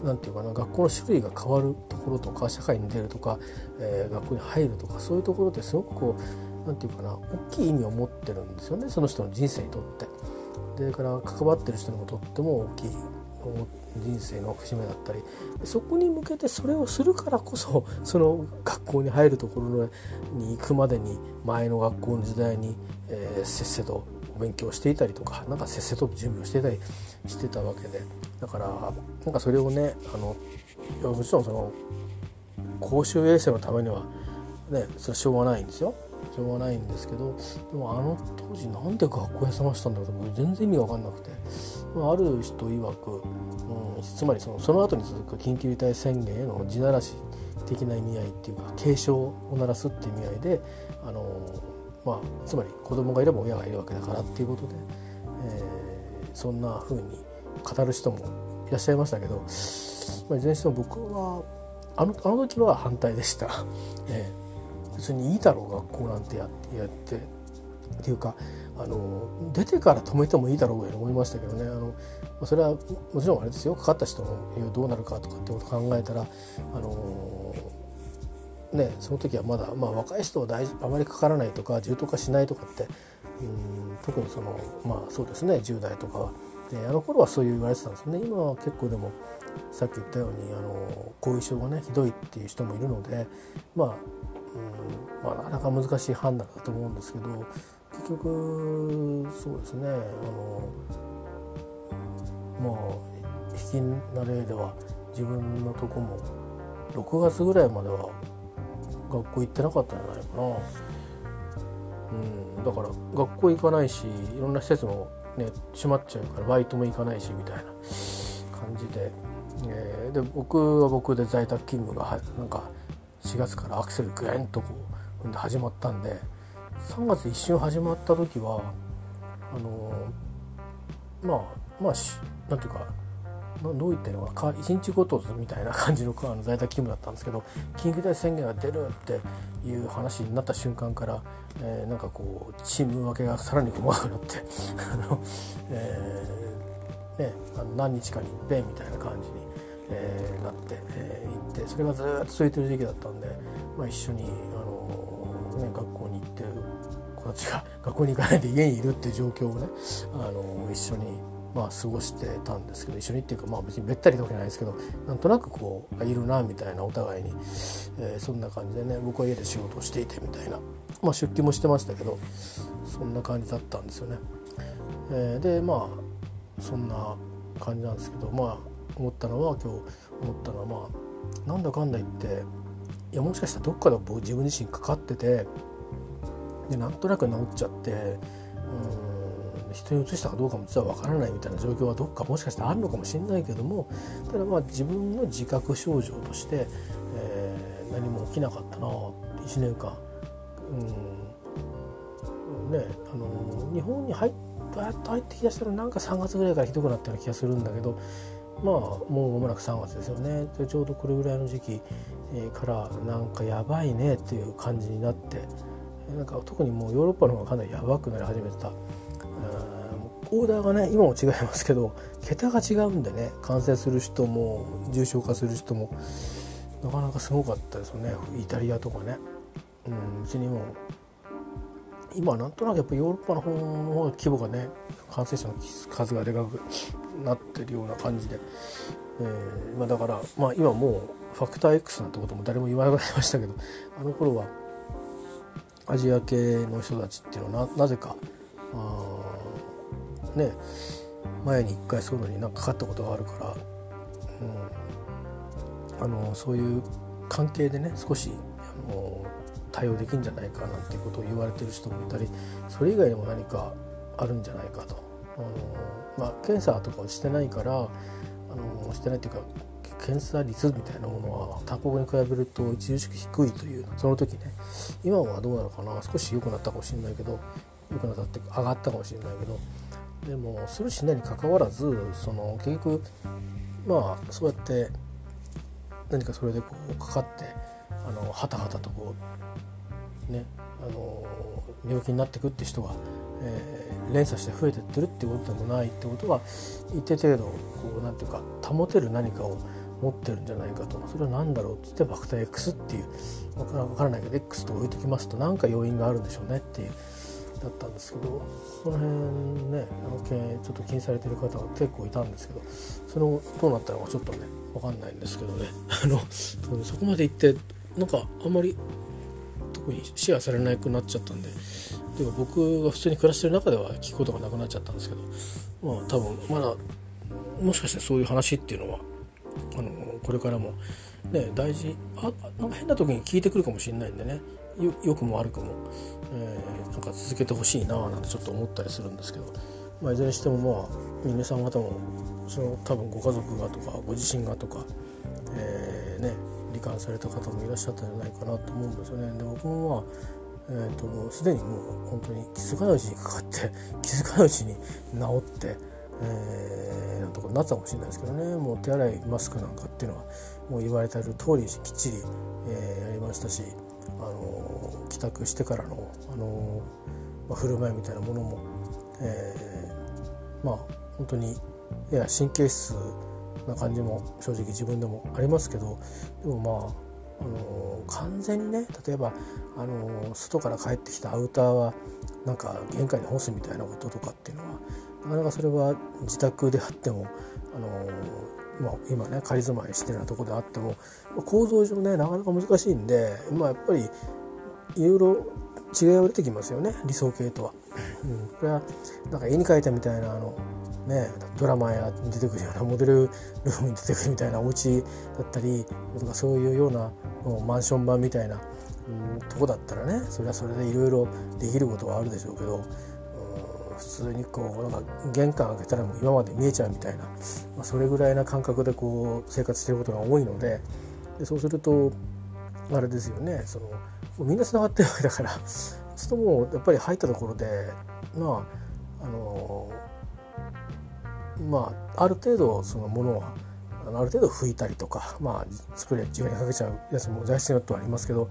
S1: 何て言うかな学校の種類が変わるところとか社会に出るとか、えー、学校に入るとかそういうところってすごくこう何て言うかな大きい意味を持ってるんですよねその人の人生にとって。でから関わってる人にもとっても大きい人生の節目だったりそこに向けてそれをするからこそその学校に入るところに行くまでに前の学校の時代に、えー、せっせとお勉強していたりとかなんかせっせと準備をしてたりしてたわけで。だからなんかそれをねあのもちろんその公衆衛生のためにはねそれはしょうがないんですよ。しょうがないんですけどでもあの当時なんで学校休ませたんだろうと全然意味が分かんなくて、まあ、る人曰く、うん、つまりそのその後に続く緊急事態宣言への地ならし的な意味合いっていうか警鐘を鳴らすっていう意味合いであのまあ、つまり子供がいれば親がいるわけだからっていうことで、えー、そんな風に語る人もいらっしゃいましたけど、まあ、いずれにしても僕はあのあの時は反対でした。えー、別にいいだろう学校なんてややってっていうかあの出てから止めてもいいだろうと思いましたけどねあのそれはもちろんあれですよかかった人のどうなるかとかってことを考えたらあのね、その時はまだ、まあ、若い人は大あまりかからないとか重篤化しないとかってうん特にそのまあそうですね10代とか。であの頃はそう言われてたんですよね。今は結構でもさっき言ったようにあの後遺症がねひどいっていう人もいるのでまあうん、まあ、なかなか難しい判断だと思うんですけど結局そうですねあのまあ引きな例では自分のとこも6月ぐらいまでは学校行ってなかったんじゃないかな。うん、だから学校行かないしいろんな施設もね閉まっちゃうからバイトも行かないしみたいな感じで、えー、で僕は僕で在宅勤務がはなんか4月からアクセルグレンとこう踏んで始まったんで3月一瞬始まった時はあのー、まあまあなんていうかどう言ってるのか1日ごとみたいな感じのあの在宅勤務だったんですけど緊急事態宣言が出るっていう話になった瞬間から、えー、なんかこうチーム分けがさらに細かくなって あの、えーね、あの何日かにいっぺんみたいな感じに、えー、なって、えー、行ってそれがずっと続いてる時期だったんで、まあ、一緒に、あのね、学校に行って子たちが学校に行かないで家にいるっていう状況をね、あの一緒にまあ、過ごしてたんですけど一緒にっていうかまあ別にべったりってわけじゃないですけどなんとなくこういるなみたいなお互いに、えー、そんな感じでね僕は家で仕事をしていてみたいな、まあ、出勤もしてましたけどそんな感じだったんですよね。えー、でまあそんな感じなんですけどまあ思ったのは今日思ったのはまあなんだかんだ言っていやもしかしたらどっかで僕自分自身かかっててでなんとなく治っちゃってうん人に移したかどうかも実は分からないみたいな状況はどっかもしかしたらあるのかもしれないけどもただまあ自分の自覚症状として、えー、何も起きなかったな1年間、うんね、あの日本に入っやっと入ってきだしたらなんか3月ぐらいからひどくなったような気がするんだけどまあもう間もなく3月ですよね。でちょうどこれぐらいの時期からなんかやばいねっていう感じになってなんか特にもうヨーロッパの方がかなりやばくなり始めてた。オーダーがね今も違いますけど桁が違うんでね感染する人も重症化する人もなかなかすごかったですよね。イタリアとかね。うん、うちにも。今なんとなくやっぱヨーロッパの方の規模がね感染者の数がでかくなってるような感じで、えーまあ、だから、まあ、今もうファクター X なんてことも誰も言わなくなりましたけどあの頃はアジア系の人たちっていうのはななぜかあね前に一回そういうのになんかかったことがあるから、うん、あのそういう関係でね少しあの対応できるんじゃないかなんていうことを言われてる人もいたりそれ以外にも何かあるんじゃないかと。あのまあ、検査とかをしてないからあのしてないっていうか検査率みたいなものは他国に比べると著しく低いというその時ね今はどうなのかな少し良くなったかもしれないけど良くなったって上がったかもしれないけどでもするしないにかかわらずその結局まあそうやって何かそれでこうかかってあのはたはたとこうねあの病気になっていくって人が、えー、連鎖して増えてってるってことでもないってことは一定程度こうなんていうか保てる何かを持ってるんじゃないかと。それは何だろうって言ってバクター X っていう分からないけど X と置いときますと何か要因があるんでしょうねっていうだったんですけどその辺ねあのちょっと気にされてる方が結構いたんですけどそのどうなったのかちょっとね分かんないんですけどね。あのそこまで行ってなんかあんまり特にシェアされなくなっちゃったんででも僕が普通に暮らしてる中では聞くことがなくなっちゃったんですけどまあ多分まだもしかしてそういう話っていうのはあのこれからもね大事あなんか変な時に聞いてくるかもしれないんでね。よくも悪くも、えー、なんか続けてほしいななんてちょっと思ったりするんですけど、まあ、いずれにしてもまあ皆さん方もその多分ご家族がとかご自身がとか、えー、ね罹患された方もいらっしゃったんじゃないかなと思うんですよね。で僕もまあえーと、すでにもう本当に気づかないうちにかかって 気づかないうちに治って、えー、なんとかなったかもしれないですけどねもう手洗いマスクなんかっていうのはもう言われてる通りきっちり、えー、やりましたし、あの、帰宅してからの、あのまあ、振る舞いみたいなものも、えまあ本当にやや神経質な感じも正直自分でもありますけどでもまああの完全にね例えばあの外から帰ってきたアウターはなんか玄関に干すみたいなこととかっていうのはなかなかそれは自宅であってもあの、まあ、今ね仮住まいしてるようなとこであっても構造上ねなかなか難しいんで、まあ、やっぱりいろいろ違いは出てきますよね理想形とは。うん、これはなんか絵に描いたみたいなあのね、ドラマや出てくるようなモデルルームに出てくるみたいなお家だったりとかそういうようなマンション版みたいな、うん、とこだったらねそれはそれでいろいろできることはあるでしょうけど、うん、普通にこうなんか玄関開けたらもう今まで見えちゃうみたいな、まあ、それぐらいな感覚でこう生活してることが多いのででそうするとあれですよねそのみんなつながってるわけだからちょっともうやっぱり入ったところでまああのまあある程度そのものはある程度拭いたりとか、まあ、スプレー自分にかけちゃうやつも材質によってはありますけど、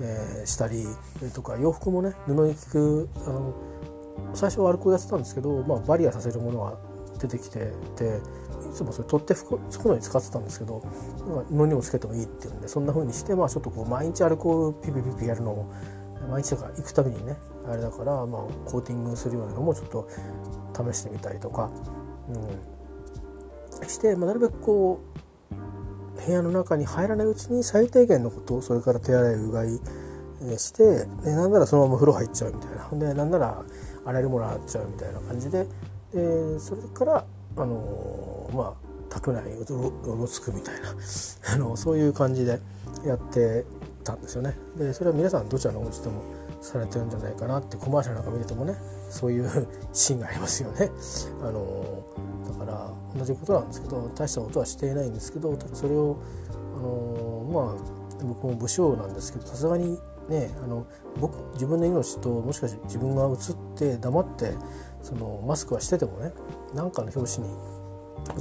S1: えー、したりとか洋服もね布に効くあの最初はアルコールやってたんですけど、まあ、バリアさせるものが出てきてていつもそれ取って拭くのに使ってたんですけど、まあ、布にもつけてもいいっていうんでそんな風にして、まあ、ちょっとこう毎日アルコールピピピピやるのも毎日とか行くたびにねあれだから、まあ、コーティングするようなのもちょっと試してみたりとか。うん、して、まあ、なるべくこう部屋の中に入らないうちに最低限のことそれから手洗いうがいして、ね、なんならそのまま風呂入っちゃうみたいなでなんなら洗えるもの洗っちゃうみたいな感じででそれからあのまあ宅内うろつくみたいな あのそういう感じでやってたんですよね。でそれは皆さんどちらのお家でもされてるんじゃないかなってコマーシャルなんか見ててもねそういう シーンがありますよね。あのだから同じことなんですけど大したことはしていないんですけどそれをあのまあ僕も武将なんですけどさすがにねあの僕自分の命ともしかして自分が映って黙ってそのマスクはしててもね何かの拍子に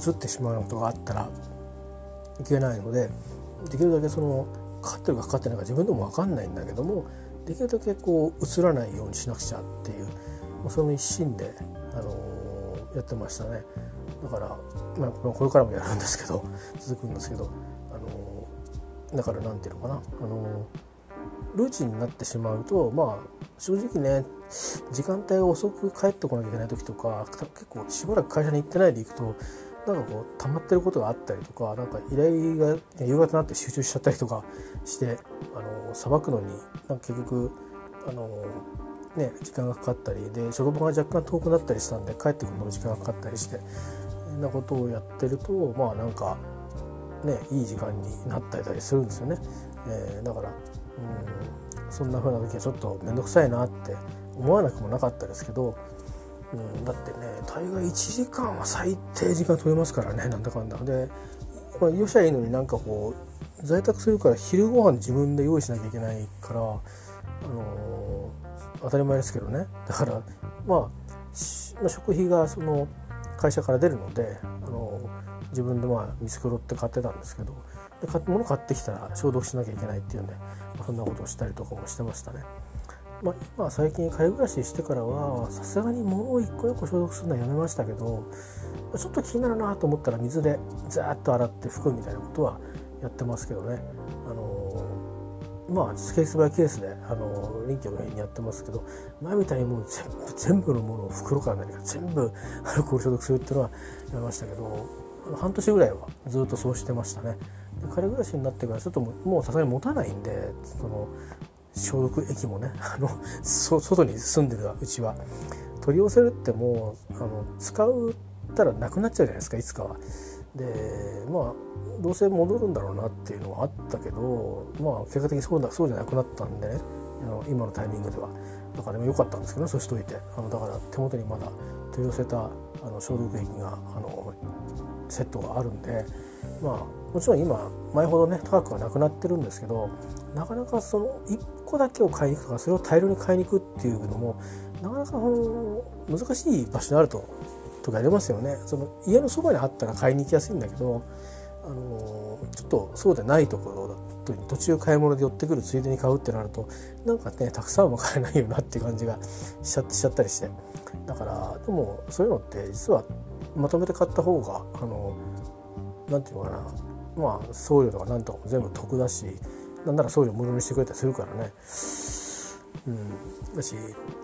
S1: 映ってしまうことがあったらいけないのでできるだけそのかかってるかかかってないか自分でも分かんないんだけどもできるだけこう映らないようにしなくちゃっていうその一心で、あのー、やってましたね。だから、まあ、これからもやるんですけど続くんですけど、あのー、だから何て言うのかな、あのー、ルーチンになってしまうとまあ正直ね時間帯が遅く帰ってこなきゃいけない時とか結構しばらく会社に行ってないで行くとなんかこう溜まってることがあったりとかなんか依頼が夕方になって集中しちゃったりとか してあのさばくのになんか結局あのね時間がかかったりで職場が若干遠くなったりしたんで帰ってくるのも時間がかかったりしてそんなことをやってるとまあなんかねいい時間になったりするんですよね。えー、だからうん。そんな風な時はちょっと面倒くさいなって思わなくもなかったですけどうん、だってね大概1時間は最低時間取れますからねなんだかんだ。でこれよしゃいいのになんかこう在宅するから昼ご飯自分で用意しなきゃいけないから、あのー、当たり前ですけどね。だからまあ食費がその会社から出るので、あのー、自分でまあ見繕って買ってたんですけどで物買ってきたら消毒しなきゃいけないっていうんで、そんなことをしたりとかもしてましたね。まあ、今最近買い暮らししてからはさすがに物を一個一個消毒するのはやめましたけどちょっと気になるなと思ったら水でザーッと洗って拭くみたいなことはやってますけどね。あのー、まあケースバイケースで、あのー、臨機応変にやってますけど前みたいにもう全部全部のものを袋から何か全部アルコール消毒するっていうのはやめましたけど半年ぐらいはずっとそうしてましたね。で彼暮らしになってからちょっともうさすがに持たないんでその消毒液もね あの外に住んでるうちは取り寄せるってもうあの使うたらなくなっちゃうじゃないですかいつかは。でまあどうせ戻るんだろうなっていうのはあったけどまあ結果的にそうだそうじゃなくなったんでねあの今のタイミングではだから良かったんですけどねそうしといて。あのだから手元にまだ取り寄せたあの消毒液があのセットがあるんでまあもちろん今前ほどね高くはなくなってるんですけどなかなかその1個だけを買いに行くとかそれを大量に買いに行くっていうのもなかなか難しい場所にあるととかやりますよね。その家のそばにあったら買いに行きやすいんだけどあのちょっとそうでないところだと途中買い物で寄ってくるついでに買うってなるとなんかねたくさんも買えないよなって感じがしちゃしちゃったりして。だからでもそういうのって実はまとめて買った方があのなんていうのかな。まあ送料とかなんとかも全部得だしなんなら送料無料にしてくれたりするからね。うん。だし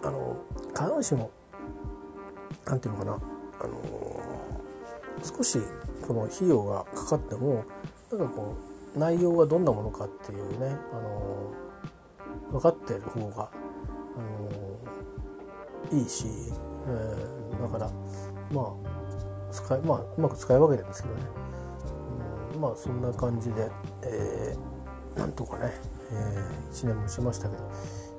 S1: あの必ずしもなんていうのかな。あの少しこの費用がかかってもなんかこう内容がどんなものかっていうね、あの分かってる方が、あのいいし、えー、だからまあ使いまあうまく使い分けてるんですけどね、うん、まあそんな感じで、えー、なんとかね、えー、1年もしましたけど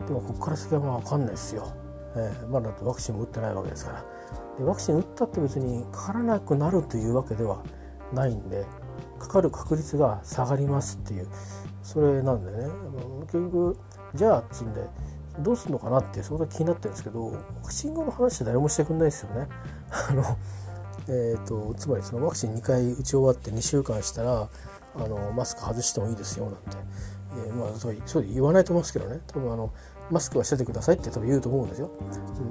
S1: でもここから先はまあ分かんないですよ、えー、まだワクチンも打ってないわけですから。でワクチン打ったって別にかからなくなるというわけではないんでかかる確率が下がりますっていうそれなんでね。結局じゃあっつんでどうするのかなってそれが気になってるんですけどワクチン後の話って誰もしてくんないですよね。あのえーと、つまりそのワクチン2回打ち終わって2週間したらあのマスク外してもいいですよなんて、えー、まあそう言わないと思うんですけどね。多分あのマスクはしててくださいって多分言うと思うんですよ、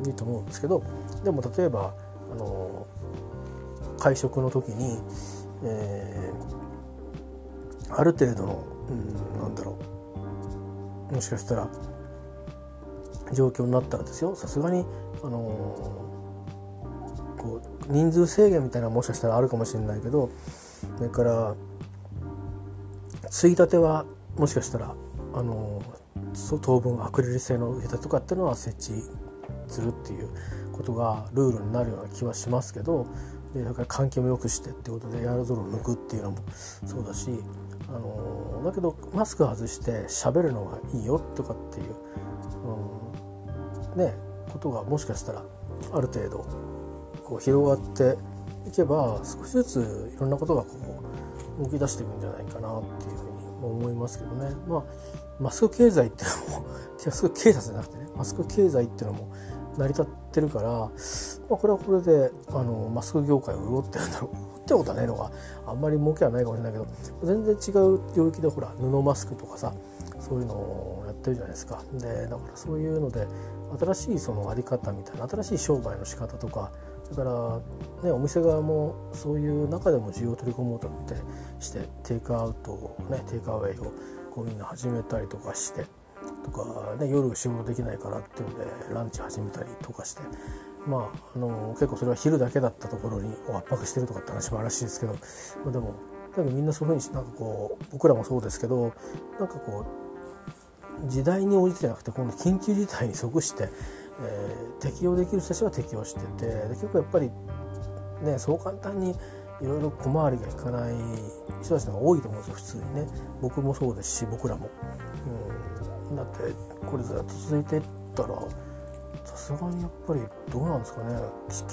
S1: うん、いいと思うんですけどでも例えばあの会食の時に、えー、ある程度の、うん、なんだろう。もしかしたら状況になったらですよ。さすがにあのこう人数制限みたいなもしかしたらあるかもしれないけどそれからついたてはもしかしたらあの当分アクリル製の板とかっていうのは設置するっていうことがルールになるような気はしますけどでだから換気も良くしてってことでエアロゾルを抜くっていうのもそうだしあのだけどマスク外して喋るのがいいよとかっていう、うん、ねことがもしかしたらある程度こう広がっていけば少しずついろんなことがこう動き出していくんじゃないかなっていうふうに思いますけどね。まあマスク経済っていうのもマスク経済じゃなくてねマスク経済っていうのも成り立ってるから、まあ、これはこれであのマスク業界を潤ってるんだろう。ってことはないのがあんまり儲けはないかもしれないけど全然違う領域でほら布マスクとかさそういうのをやってるじゃないですか。でだからそういうので新しいその在り方みたいな新しい商売の仕方とかだから、ね、お店側もそういう中でも需要を取り込もうと思ってしてテイクアウトをねテイクアウェイをこうみんな始めたりとかしてとか、ね、夜仕事できないからっていうのでランチ始めたりとかしてまああの結構それは昼だけだったところに圧迫してるとかって話もあるらしいですけど、まあ、でもだみんなそういうふうになんかこう僕らもそうですけどなんかこう時代に応じてじゃなくてこの緊急事態に即して、えー、適用できる人たちは適用しててで結構やっぱりねそう簡単にいろいろ小回りがいかない人たちが多いと思うんですよ普通にね。僕もそうですし僕らも、うん、だってこれずっと続いてったらさすがにやっぱりどうなんですかね。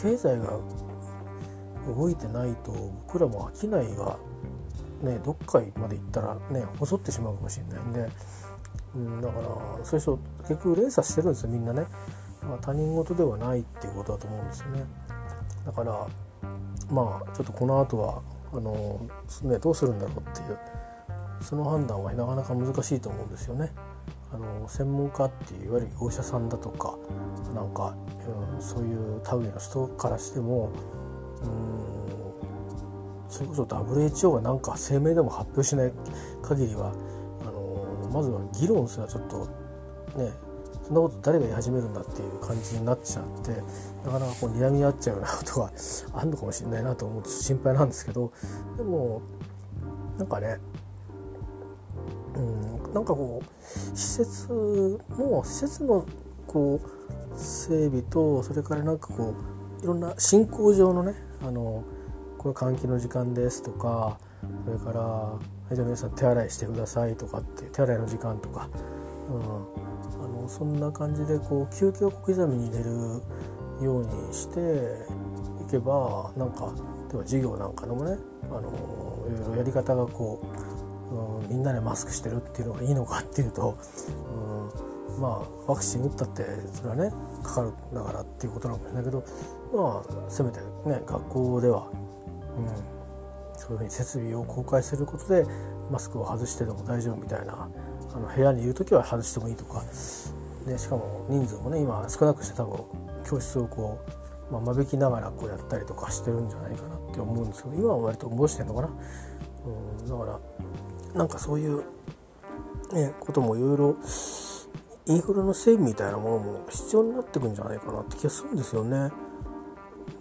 S1: 経済が動いてないと僕らも商いがねどっかまで行ったらね細ってしまうかもしれないんで、うん、だからそういう人結局連鎖してるんですよみんなね、まあ、他人事ではないっていうことだと思うんですよね。だからまあちょっとこの後はあのねどうするんだろうっていうその判断はなかなか難しいと思うんですよね。あの専門家っていういわゆるお医者さんだとかなんか、うん、そういう類の人からしてもうんそれこそ WHO がなんか声明でも発表しない限りはあのまずは議論すらちょっとねそんなこと誰が言い始めるんだっていう感じになっちゃってなかなかこう睨み合っちゃうようなことが あるのかもしれないなと思って心配なんですけどでもなんかねうん、なんかこう施設の施設のこう整備とそれからなんかこういろんな進行上のねあのこれ換気の時間ですとかそれからはいじゃ皆さん手洗いしてくださいとかって手洗いの時間とか、うん、そんな感じでこう休憩を小刻みに入れるようにしていけばなんか例えば授業なんかのもねあのいろいろやり方がこううん、みんなでマスクしてるっていうのがいいのかっていうと、うん、まあワクチン打ったってそれはねかかるんだからっていうことなんだけどまあせめてね学校では、うん、そういうふうに設備を公開することでマスクを外してでも大丈夫みたいなあの部屋にいる時は外してもいいとかでしかも人数もね今少なくして多分教室をこう、まあ、間引きながらこうやったりとかしてるんじゃないかなって思うんですけど今は割と戻してんのかな？うん、だからなんかそういう、ね、こともいろいろインフラの整備みたいなものも必要になってくんじゃないかなって気がするんですよね。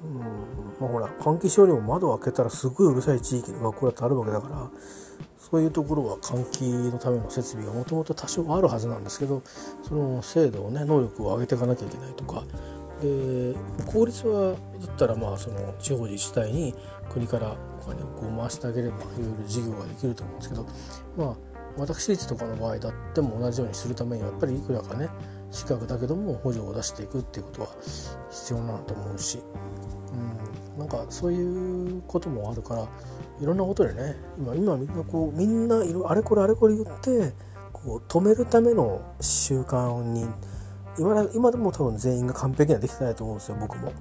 S1: うんまあ、ほら換気症にも窓を開けたらすごいうるさい地域の学校だってあるわけだからそういうところは換気のための設備がもともと多少あるはずなんですけどその精度をね能力を上げていかなきゃいけないとか。で効率はだったらまあその地方自治体に国からお金をこう回してあげればいろいろ事業ができると思うんですけどまあ私立とかの場合だっても同じようにするためにはやっぱりいくらかね資格だけども補助を出していくっていうことは必要なんだと思うし、うん、なんかそういうこともあるからいろんなことでね今今みんなこうみんなあれこれあれこれ言ってこう止めるための習慣に今今でも多分全員が完璧にはできてないと思うんですよ僕も。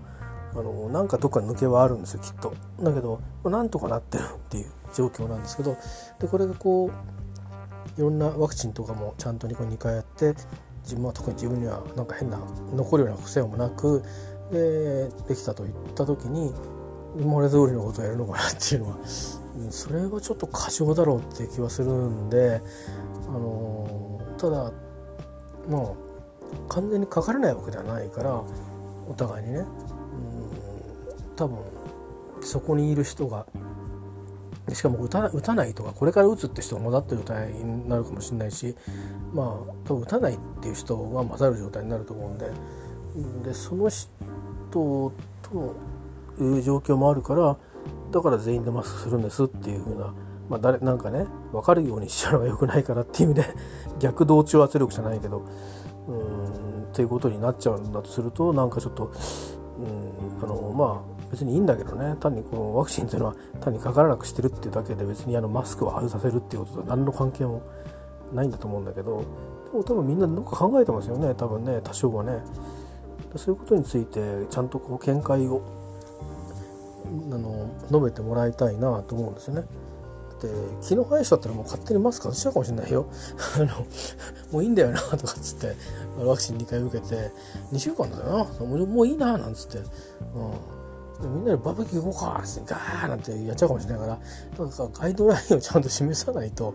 S1: あのなんかどっか抜けはあるんですよきっと。だけどなんとかなってるっていう状況なんですけどでこれがこういろんなワクチンとかもちゃんと 2, 2回やって自分は特に自分にはなんか変な残るような癖もなくでできたと言った時に今まで通りのことをやるのかなっていうのはそれはちょっと過剰だろうって気はするんで、あのただまあ完全にかからないわけではないからお互いにねうん多分そこにいる人がしかも打た打たないとかこれから打つって人が混ざってる状態になるかもしれないしまあ多分打たないっていう人が混ざる状態になると思うんででその人という状況もあるからだから全員でマスクするんですっていう風なまあ誰なんかね分かるようにしちゃうのが良くないからっていう意味で逆同調圧力じゃないけどうんっていうことになっちゃうんだとするとなんかちょっとうんあのまあ別にいいんだけどね単にこのワクチンっていうのは単にかからなくしてるっていうだけで別にあのマスクを外させるっていうことと何の関係もないんだと思うんだけどでも多分みんなどっか考えてますよね多分ね多少はね。そういうことについてちゃんとこう見解をあの述べてもらいたいなと思うんですよね。って気の生えしたったらもう勝手にマスク外しちゃうかもしれないよ。あのもういいんだよなとかっつってワクチン2回受けて2週間だよな。もういいななんつって、うん、みんなでバーベキュー行こうかっつってガーなんてやっちゃうかもしれないからなんかガイドラインをちゃんと示さないと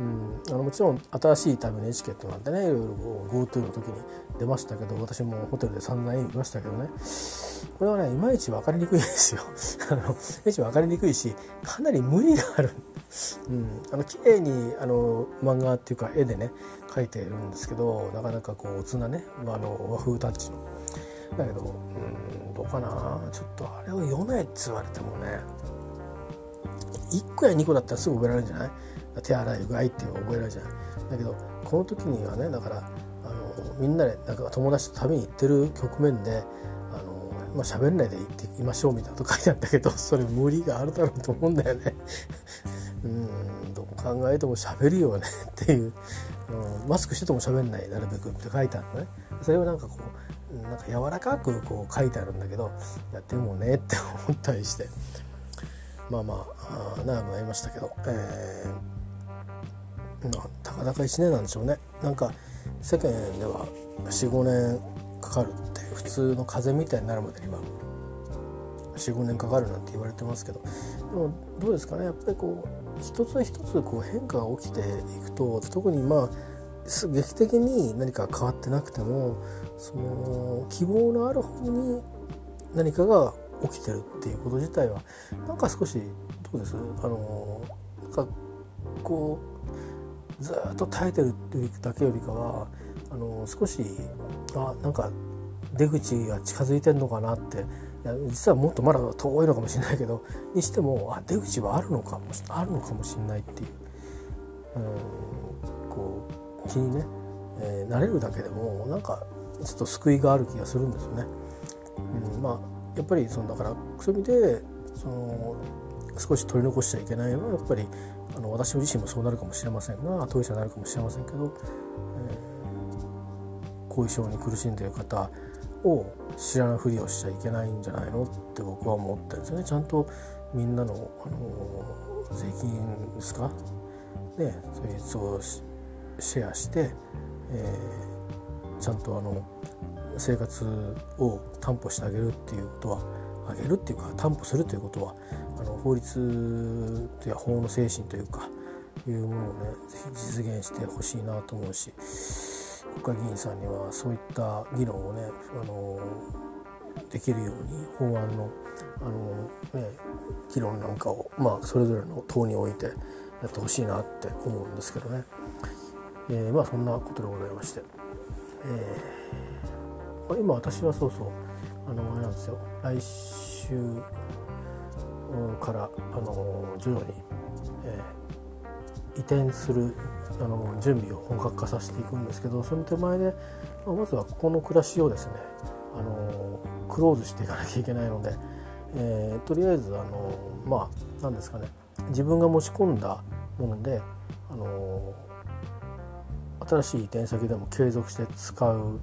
S1: うん、あのもちろん新しい旅のエチケットなんてねいろいろ GoTo の時に出ましたけど私もホテルで散々見ましたけどね。これはねいまいち分かりにくいですよ。あのいまいち分かりにくいしかなり無理がある、うん、あの綺麗にあの漫画っていうか絵でね描いてるんですけどなかなかこうおつなねあの和風タッチの。だけどうんどうかな。ちょっとあれを読めって言われてもね1個や2個だったらすぐ覚えられるんじゃない？手洗いうがいっていうのが覚えられるじゃない。だけどこの時にはねだからあのみんなでなんか友達と旅に行ってる局面であの、まあ、喋んないで行ってきましょうみたいなこと書いてあったけど それ無理があるだろうと思うんだよね。うんどう考えても喋るよねっていう、うん、マスクしてても喋んないなるべくって書いてあるのね。それをなんかこうなんか柔らかくこう書いてあるんだけどやってもねって思ったりして。まあまあ長くなりましたけど、えー、まあ、たかだか1年なんでしょうね。なんか世間では45年かかるって普通の風邪みたいになるまでに45年かかるなんて言われてますけど。でもどうですかね。やっぱりこう一つ一つこう変化が起きていくと特にまあ劇的に何か変わってなくてもその希望のある方に何かが起きてるっていうこと自体はなんか少しどうです？あのなんかこうずっと耐えてるっていうだけよりかはあの少しあなんか出口が近づいてんのかなっていや実はもっとまだ遠いのかもしれないけどにしてもあ出口はあるのかもあるのかもしれないっていううんこう気にね、えー、慣れるだけでもなんかちょっと救いがある気がするんですよね。うん、まあやっぱりそのだからそういう意味でその少し取り残しちゃいけないのはやっぱりあの私自身もそうなるかもしれませんが当事者になるかもしれませんけど、えー、後遺症に苦しんでいる方を知らないふりをしちゃいけないんじゃないのって僕は思ってるんですよね。ちゃんとみんなの、あの税金ですか？ねそいうそうシェアして、えー、ちゃんとあの生活を担保してあげるっていうことはあげるっていうか担保するということはあの法律や法の精神というかいうものをねぜひ実現してほしいなと思うし国会議員さんにはそういった議論をねあのできるように法案のあの、ね、議論なんかを、まあ、それぞれの党においてやってほしいなって思うんですけどね、えー、まあそんなことでございまして、えー、今私はそうそうあのあれなんですよ。来週からあの徐々に、えー、移転するあの準備を本格化させていくんですけどその手前で、まあ、まずはここの暮らしをですねあのクローズしていかなきゃいけないので、えー、とりあえずあのまあ何ですかね自分が持ち込んだものであの新しい移転先でも継続して使う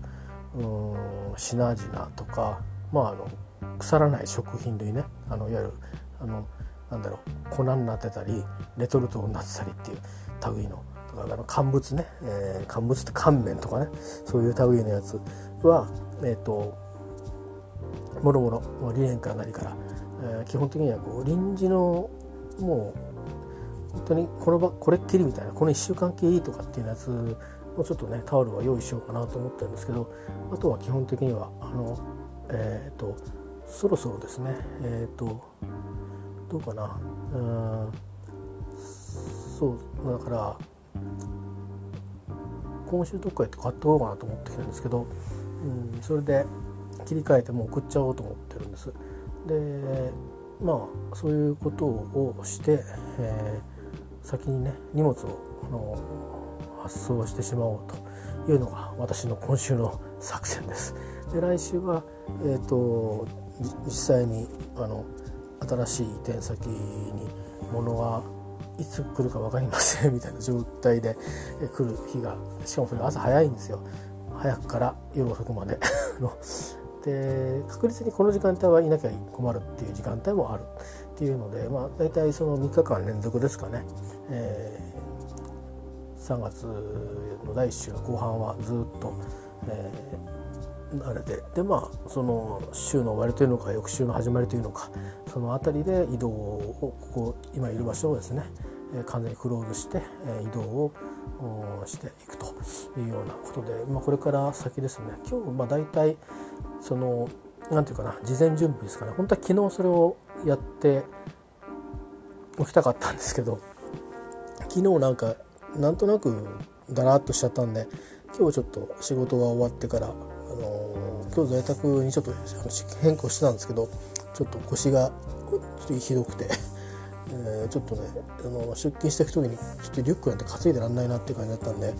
S1: うん品々とか、まあ、あの腐らない食品類ねあのいわゆるあのなんだろう粉になってたりレトルトになってたりっていう類のとかあの乾物ね、えー、乾物って乾麺とかね。そういう類のやつはえっ、ー、ともろもろ理念から何から、えー、基本的にはこう臨時のもう本当にこの場これっきりみたいなこの1週間系いいとかっていうやつもうちょっとねタオルは用意しようかなと思ってるんですけどあとは基本的にはあのえっ、ー、とそろそろですね。えっ、とどうかなうんそうだから今週どっか行って買ってこうかなと思ってきたんですけど、うん、それで切り替えてもう送っちゃおうと思ってるんです。でまあそういうことをして、えー、先にね荷物をあの発送してしまおうというのが私の今週の作戦です。で来週は、えーと、実際にあの新しい移転先に物はいつ来るか分かりません みたいな状態で来る日がしかもそれ朝早いんですよ。早くから夜遅くまで。で確実にこの時間帯はいなきゃ困るっていう時間帯もあるっていうので、まあ、大体その3日間連続ですかね、えー、3月の第1週の後半はずっと、えー、あれで。でまあその週の終わりというのか翌週の始まりというのかその辺りで移動をここ今いる場所をですね完全にクローズして移動をしていくというようなことで、まあ、これから先ですね。今日まあ大体その何て言うかな事前準備ですかね。本当は昨日それをやっておきたかったんですけど昨日なんかなんとなくだらっとしちゃったんで今日ちょっと仕事が終わってから、今日在宅にちょっと変更してたんですけどちょっと腰がちょっとひどくて えー、ちょっとねあの出勤していく時にちょっとリュックなんて担いでらんないなっていう感じだったんで、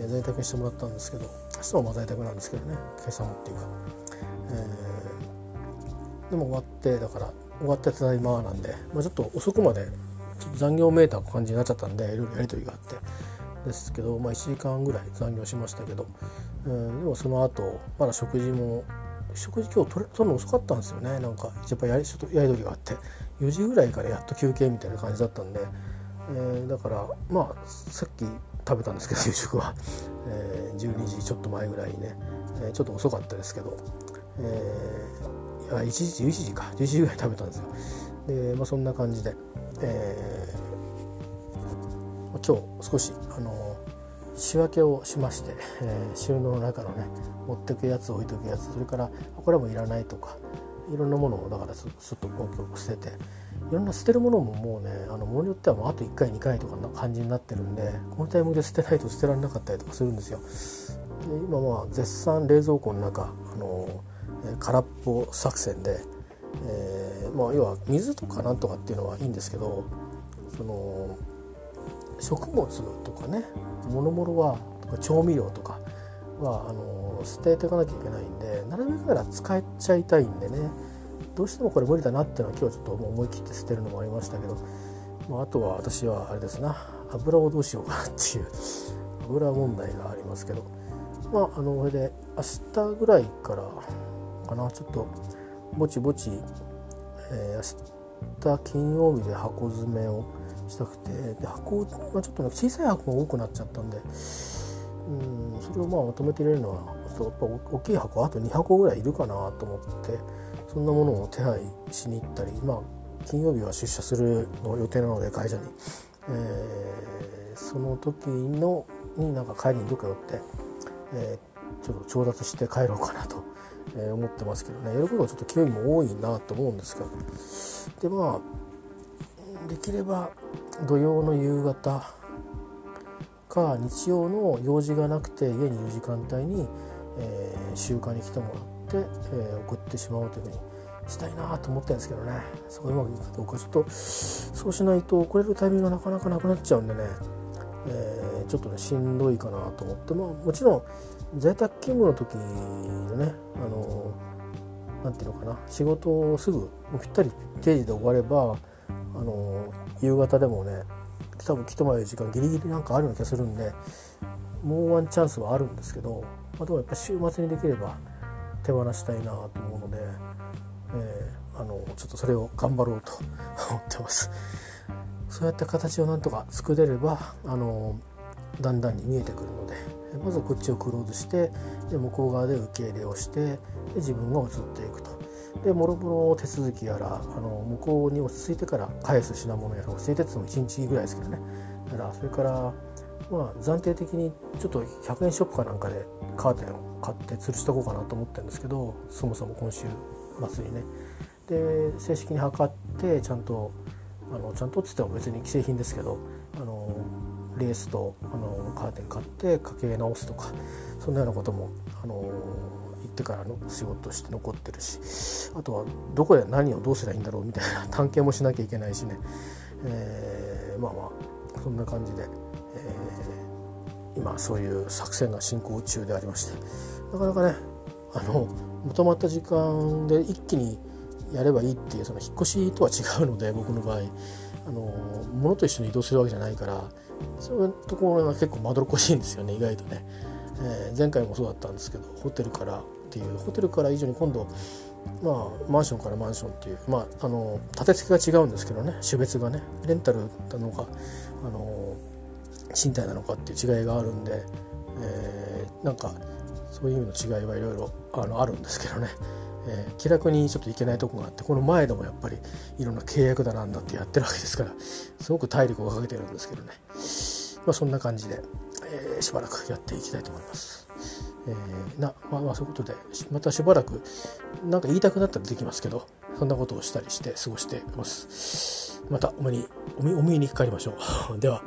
S1: えー、在宅にしてもらったんですけど明日もまあ在宅なんですけどね今朝もっていうか、えー、でも終わってだから終わってただいまなんで、まあ、ちょっと遅くまでちょっと残業メーターの感じになっちゃったんでいろいろやり取りがあってですけど、まあ、1時間ぐらい残業しましたけど、うん、でもその後まだ食事も食事今日取れ取るの遅かったんですよね。なんかやっぱやりちょっとやり取りがあって4時ぐらいからやっと休憩みたいな感じだったんで、えー、だからまあさっき食べたんですけど 夕食は、えー、12時ちょっと前ぐらいにね、えー、ちょっと遅かったですけど、えー、いや1時11時か。11時ぐらい食べたんですよ。で、まあ、そんな感じで、えー、今日少しあの仕分けをしまして、えー、収納の中のね持ってくやつ置いとくやつそれからこれはもういらないとかいろんなものをだからすっと捨てていろんな捨てるものももうねあのものによってはもうあと1回2回とかな感じになってるんでこのタイミングで捨てないと捨てられなかったりとかするんですよ。で今まあ絶賛冷蔵庫の中あの空っぽ作戦で、えーまあ、要は水とかなんとかっていうのはいいんですけどその食物とかねもろもろは調味料とかはあの捨てていかなきゃいけないんでなるべくなら使っちゃいたいんでねどうしてもこれ無理だなっていうのは今日ちょっと思い切って捨てるのもありましたけど、まあ、あとは私はあれですな油をどうしようかなっていう油問題がありますけどまああのこれで明日ぐらいからかなちょっとぼちぼち、えー、明日金曜日で箱詰めをしたくてで箱がちょっと、ね、小さい箱が多くなっちゃったんでうんそれをまあまとめて入れるのはやっぱ大きい箱あと2箱ぐらいいるかなと思ってそんなものを手配しに行ったりまあ金曜日は出社するの予定なので会社に、えー、その時のになんか帰りにどっか寄って、えー、ちょっと調達して帰ろうかなと、え思ってますけどね。やることがちょっと興味も多いなと思うんですがでまあできれば土曜の夕方か日曜の用事がなくて家にいる時間帯に、えー、集会に来てもらって、えー、送ってしまおうというふうにしたいなと思ってるんですけどね。そこうまくいくかどうかちょっとそうしないと遅れるタイミングがなかなかなくなっちゃうんでね、えー、ちょっとねしんどいかなと思って。まあもちろん在宅勤務の時のねあのなんていうのかな。仕事をすぐぴったり定時で終わればあの夕方でもね多分来てもらえる時間ギリギリなんかあるような気がするんでもうワンチャンスはあるんですけど、まあ、でもやっぱ週末にできれば手放したいなと思うので、えー、あのちょっとそれを頑張ろうと 思ってます。そうやって形をなんとか作れればあのだんだんに見えてくるのでまずこっちをクローズしてで向こう側で受け入れをしてで自分が移っていくとでもろもろ手続きやらあの向こうに落ち着いてから返す品物やら落ち着いてっても1日ぐらいですけどね。だからそれからまあ暫定的にちょっと100円ショップかなんかでカーテンを買って吊るしとこうかなと思ってるんですけどそもそも今週末にね。で正式に測ってちゃんとあのちゃんとっつっても別に既製品ですけどあのレースとあのカーテン買ってかけ直すとかそんなようなこともあの行ってからの仕事して残ってるしあとはどこで何をどうすればいいんだろうみたいな 探検もしなきゃいけないしね、えー、まあまあそんな感じで、えー、今そういう作戦が進行中でありまして。なかなかねあのまとまった時間で一気にやればいいっていうその引っ越しとは違うので僕の場合。あの物と一緒に移動するわけじゃないからそういうところが結構まどろっこしいんですよね意外とね、えー、前回もそうだったんですけどホテルからていうホテルから以上に今度まあマンションからマンションっていうまああの立て付けが違うんですけどね種別がねレンタルなのかあの賃貸なのかっていう違いがあるんで、えー、なんかそういう意味の違いはいろいろあのあるんですけどね、えー、気楽にちょっといけないとこがあってこの前でもやっぱりいろんな契約だなんだってやってるわけですからすごく体力をかけてるんですけどねまあそんな感じで、えー、しばらくやっていきたいと思います。えー、なまあ、まあそういうことでまたしばらく何か言いたくなったらできますけどそんなことをしたりして過ごしてます。またお目にお見にかかりましょう。では。